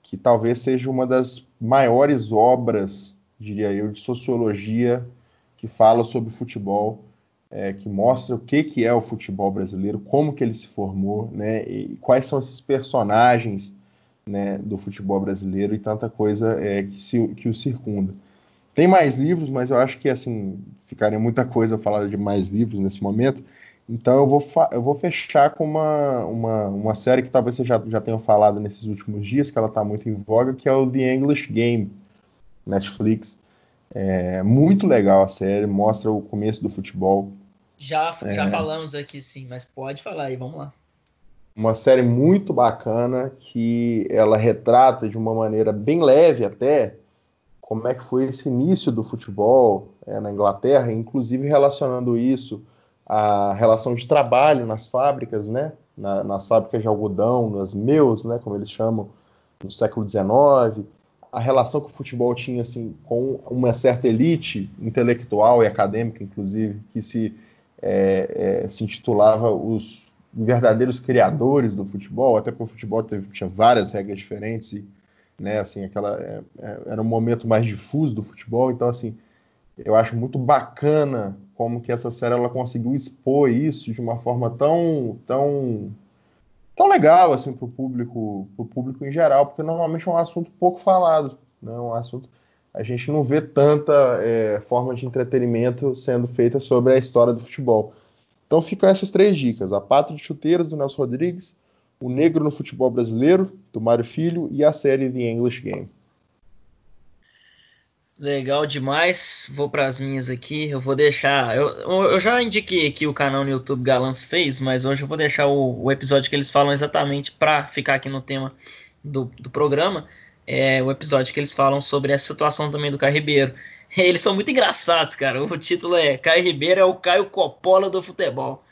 que talvez seja uma das maiores obras, diria eu, de sociologia que fala sobre futebol, é, que mostra o que, que é o futebol brasileiro, como que ele se formou, né, e quais são esses personagens né, do futebol brasileiro e tanta coisa é, que, se, que o circunda. Tem mais livros, mas eu acho que assim ficaria muita coisa falar de mais livros nesse momento. Então eu vou, eu vou fechar com uma, uma, uma série que talvez vocês já, já tenham falado nesses últimos dias, que ela está muito em voga, que é o The English Game, Netflix. É muito legal a série, mostra o começo do futebol. Já, já é, falamos aqui sim, mas pode falar aí, vamos lá. Uma série muito bacana que ela retrata de uma maneira bem leve até como é que foi esse início do futebol é, na Inglaterra, inclusive relacionando isso à relação de trabalho nas fábricas, né? Na, nas fábricas de algodão, nas meus, né? Como eles chamam, no século XIX, a relação que o futebol tinha assim com uma certa elite intelectual e acadêmica, inclusive, que se, é, é, se intitulava os verdadeiros criadores do futebol, até porque o futebol teve, tinha várias regras diferentes e né? Assim, aquela é, é, era um momento mais difuso do futebol, então assim, eu acho muito bacana como que essa série ela conseguiu expor isso de uma forma tão tão tão legal assim para o público pro público em geral, porque normalmente é um assunto pouco falado, né? Um assunto a gente não vê tanta é, forma de entretenimento sendo feita sobre a história do futebol. Então ficam essas três dicas: a Pátria de Chuteiras do Nelson Rodrigues, o Negro no Futebol Brasileiro, do Mário Filho, e a série The English Game. Legal demais. Vou para as minhas aqui. Eu vou deixar. Eu, eu, já indiquei aqui o canal no YouTube Galãs fez, mas hoje eu vou deixar o, o episódio que eles falam exatamente para ficar aqui no tema do, do programa. É o episódio que eles falam sobre a situação também do Caio Ribeiro. (laughs) Eles são muito engraçados, cara. O título é Caio Ribeiro é o Caio Coppola do futebol.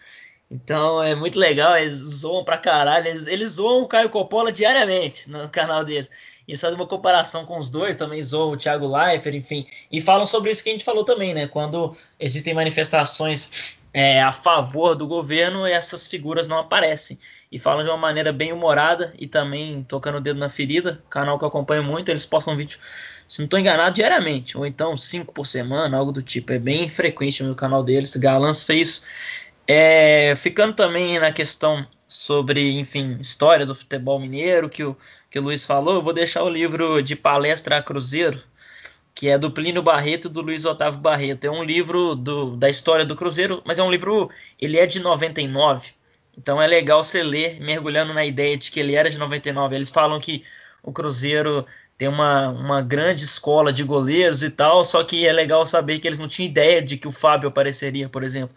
Então é muito legal, eles zoam pra caralho. Eles, eles zoam o Caio Coppola diariamente no canal deles. E fazem uma comparação com os dois, também zoam o Thiago Leifert, enfim. E falam sobre isso que a gente falou também, né? Quando existem manifestações é, a favor do governo, essas figuras não aparecem. E falam de uma maneira bem humorada e também tocando o dedo na ferida. Canal que eu acompanho muito, eles postam vídeo, se não estou enganado, diariamente. Ou então cinco por semana, algo do tipo. É bem frequente no canal deles. Galãs fez É, ficando também na questão sobre, enfim, história do futebol mineiro que o, que o Luiz falou, eu vou deixar o livro de palestra a Cruzeiro, que é do Plínio Barreto e do Luiz Otávio Barreto. É um livro do, da história do Cruzeiro, mas é um livro, ele é de 99, então é legal você ler, mergulhando na ideia de que ele era de 99. Eles falam que o Cruzeiro tem uma, uma grande escola de goleiros e tal, só que é legal saber que eles não tinham ideia de que o Fábio apareceria, por exemplo.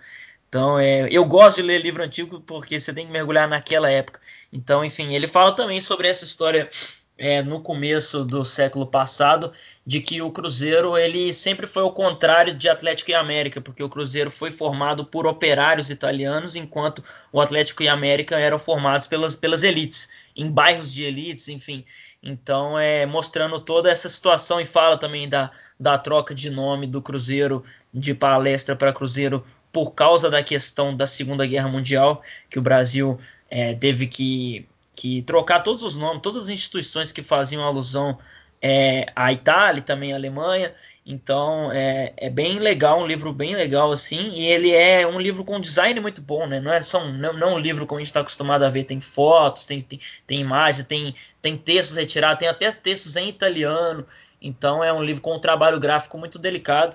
Então, é, eu gosto de ler livro antigo porque você tem que mergulhar naquela época. Então, enfim, ele fala também sobre essa história é, no começo do século passado, de que o Cruzeiro ele sempre foi o contrário de Atlético e América, porque o Cruzeiro foi formado por operários italianos, enquanto o Atlético e América eram formados pelas, pelas elites, em bairros de elites, enfim. Então, é mostrando toda essa situação e fala também da, da troca de nome do Cruzeiro de palestra para Cruzeiro por causa da questão da Segunda Guerra Mundial, que o Brasil é, teve que, que trocar todos os nomes, todas as instituições que faziam alusão é, à Itália e também à Alemanha. Então é, é, bem legal, um livro bem legal assim, e ele é um livro com design muito bom, né? Não é só um, não, não um livro como a gente está acostumado a ver, tem fotos, tem, tem, tem imagens, tem, tem textos retirados, tem até textos em italiano. Então é um livro com um trabalho gráfico muito delicado.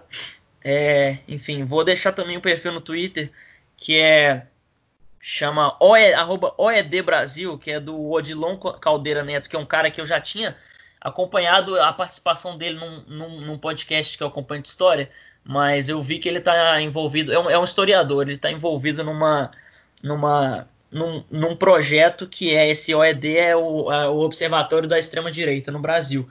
É, enfim, vou deixar também o perfil no Twitter que é chama OE, arroba OED Brasil, que é do Odilon Caldeira Neto, que é um cara que eu já tinha acompanhado a participação dele num, num, num podcast que eu acompanho de história, mas eu vi que ele está envolvido, é um, é um, historiador, ele está envolvido numa, numa, num, num, projeto que é esse OED, é o, é o Observatório da Extrema Direita no Brasil.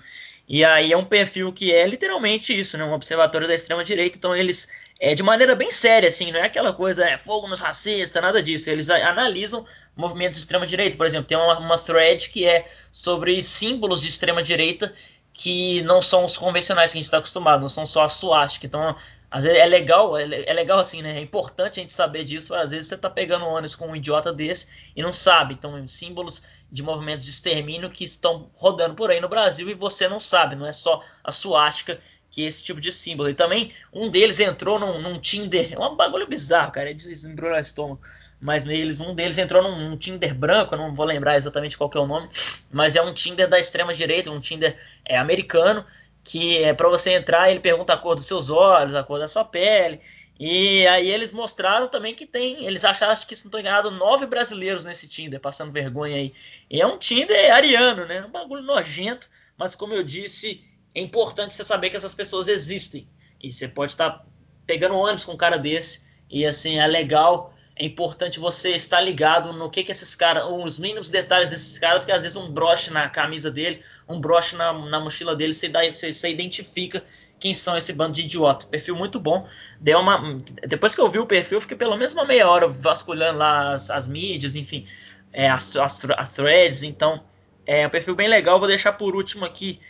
E aí é um perfil que é literalmente isso, né? Um observatório da extrema direita. Então eles, é, de maneira bem séria, assim, não é aquela coisa, é fogo nos racistas, nada disso. Eles analisam movimentos de extrema direita. Por exemplo, tem uma, uma thread que é sobre símbolos de extrema direita que não são os convencionais que a gente está acostumado, não são só a suástica. Então às vezes é legal, é, é, legal assim, né? É importante a gente saber disso. Às vezes você tá pegando ônibus com um idiota desse e não sabe. Então, símbolos de movimentos de extermínio que estão rodando por aí no Brasil e você não sabe. Não é só a suástica que é esse tipo de símbolo. E também um deles entrou num, num Tinder. É um bagulho bizarro, cara. É desembrulhar o estômago. Mas neles, um deles entrou num, num, Tinder branco, eu não vou lembrar exatamente qual é o nome, mas é um Tinder da extrema direita, um Tinder é, americano, que é para você entrar, ele pergunta a cor dos seus olhos, a cor da sua pele. E aí eles mostraram também que tem, eles acharam que se não estou enganado, nove brasileiros nesse Tinder, passando vergonha aí. E é um Tinder ariano, né? Um bagulho nojento, mas como eu disse, é importante você saber que essas pessoas existem. E você pode estar tá pegando ônibus com um cara desse, e assim, é legal é importante você estar ligado no que que esses caras, os mínimos detalhes desses caras, porque às vezes um broche na camisa dele, um broche na, na mochila dele, você, dá, você, você, identifica quem são esse bando de idiota. Perfil muito bom. Deu uma, depois que eu vi o perfil, fiquei pelo menos uma meia hora vasculhando lá as, as mídias, enfim, é, as, as, as, threads. Então, é um perfil bem legal. Vou deixar por último aqui.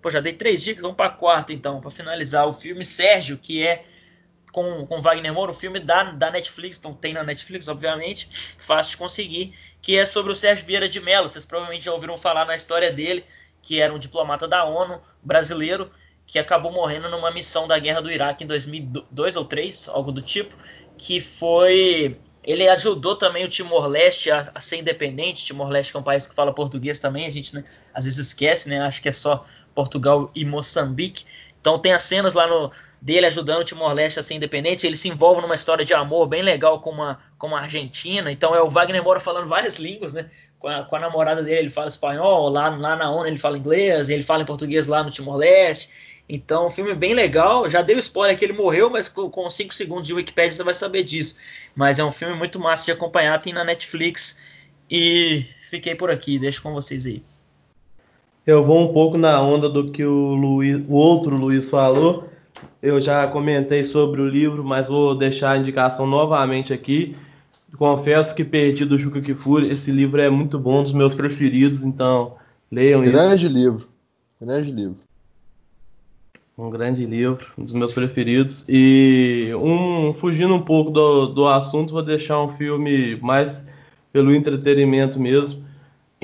Pô, já dei três dicas, vamos para quarta então, para finalizar. O filme Sérgio, que é com, com Wagner Moura, um filme da, da Netflix, então tem na Netflix, obviamente, fácil de conseguir, que é sobre o Sérgio Vieira de Mello. Vocês provavelmente já ouviram falar na história dele, que era um diplomata da ONU brasileiro que acabou morrendo numa missão da guerra do Iraque em 2002 ou 2003, algo do tipo, que foi ele ajudou também o Timor-Leste a, a, ser independente. Timor-Leste é um país que fala português também, a gente né, às vezes esquece, né? Acho que é só Portugal e Moçambique. Então tem as cenas lá no, dele ajudando o Timor-Leste a ser independente. Ele se envolve numa história de amor bem legal com uma, com uma Argentina. Então é o Wagner Moura falando várias línguas, né? Com a, com a namorada dele ele fala espanhol, lá, lá na ONU ele fala inglês, ele fala em português lá no Timor-Leste. Então, um filme bem legal. Já deu spoiler que ele morreu, mas com 5 segundos de Wikipedia você vai saber disso. Mas é um filme muito massa de acompanhar, tem na Netflix. E fiquei por aqui, deixo com vocês aí. Eu vou um pouco na onda do que o, Luiz, o outro Luiz falou. Eu já comentei sobre o livro, mas vou deixar a indicação novamente aqui. Confesso que perdi do Juca Kifuri. Esse livro é muito bom, um dos meus preferidos, então leiam grande isso. livro. Grande livro. Um grande livro, um dos meus preferidos. E um fugindo um pouco do, do assunto, vou deixar um filme mais pelo entretenimento mesmo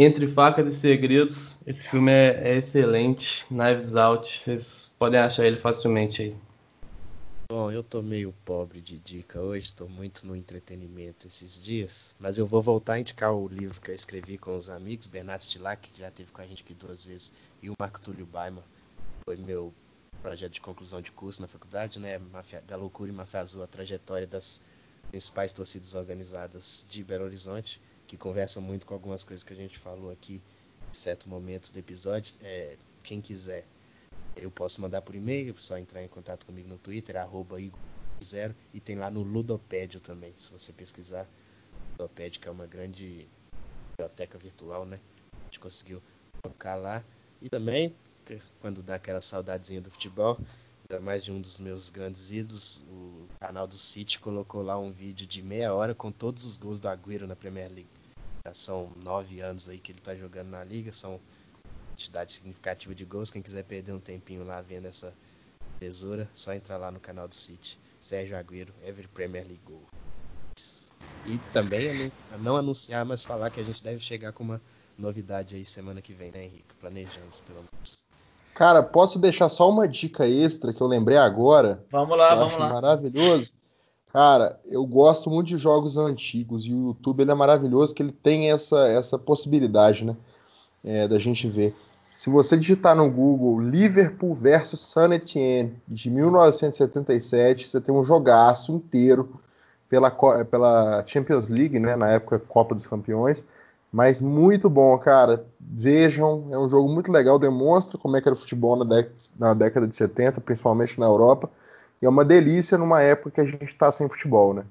entre Facas e Segredos, esse filme é, é, excelente. Knives Out, vocês podem achar ele facilmente aí. Bom, eu tô meio pobre de dica hoje, tô muito no entretenimento esses dias, mas eu vou voltar a indicar o livro que eu escrevi com os amigos, Bernardo Stilac, que já teve com a gente aqui duas vezes, e o Marco Túlio Baiman, foi meu projeto de conclusão de curso na faculdade, né, Mafia, da loucura e Mafia Azul, a trajetória das principais torcidas organizadas de Belo Horizonte, que conversa muito com algumas coisas que a gente falou aqui em certos momentos do episódio. É, quem quiser, eu posso mandar por e-mail, é só entrar em contato comigo no Twitter, arroba Igor0, e tem lá no Ludopédio também, se você pesquisar. Ludopédio, que é uma grande biblioteca virtual, né? A gente conseguiu colocar lá. E também, quando dá aquela saudadezinha do futebol, ainda mais de um dos meus grandes ídolos, o canal do City colocou lá um vídeo de meia hora com todos os gols do Agüero na Premier League. São nove anos aí que ele está jogando na liga, são quantidade significativa de gols. Quem quiser perder um tempinho lá vendo essa tesoura, só entrar lá no canal do City. Sérgio Agüero, Every Premier League Goal. E também não anunciar, mas falar que a gente deve chegar com uma novidade aí semana que vem, né, Henrique? Planejamos, pelo menos. Cara, posso deixar só uma dica extra que eu lembrei agora? Vamos lá, vamos lá. Maravilhoso. Cara, eu gosto muito de jogos antigos e o YouTube ele é maravilhoso que ele tem essa, essa possibilidade, né? É, da gente ver. Se você digitar no Google Liverpool versus Saint Etienne de 1977, você tem um jogaço inteiro pela, pela Champions League, né? Na época Copa dos Campeões. Mas muito bom, cara. Vejam, é um jogo muito legal, demonstra como é que era o futebol na, na década de 70, principalmente na Europa. E é uma delícia numa época que a gente está sem futebol, né?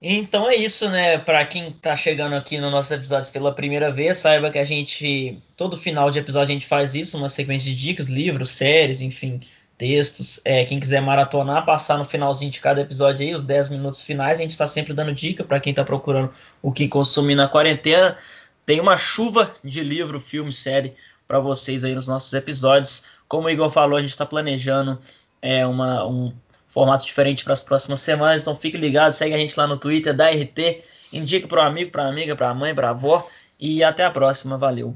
Então é isso, né? Para quem está chegando aqui no nosso episódio pela primeira vez, saiba que a gente, todo final de episódio, a gente faz isso, uma sequência de dicas, livros, séries, enfim, textos. É, quem quiser maratonar, passar no finalzinho de cada episódio aí, os 10 minutos finais, a gente está sempre dando dica para quem está procurando o que consumir na quarentena. Tem uma chuva de livro, filme, série para vocês aí nos nossos episódios. Como o Igor falou, a gente está planejando é, uma, um formato diferente para as próximas semanas. Então fique ligado, segue a gente lá no Twitter da RT, indica para o amigo, para amiga, para a mãe, para a avó e até a próxima. Valeu.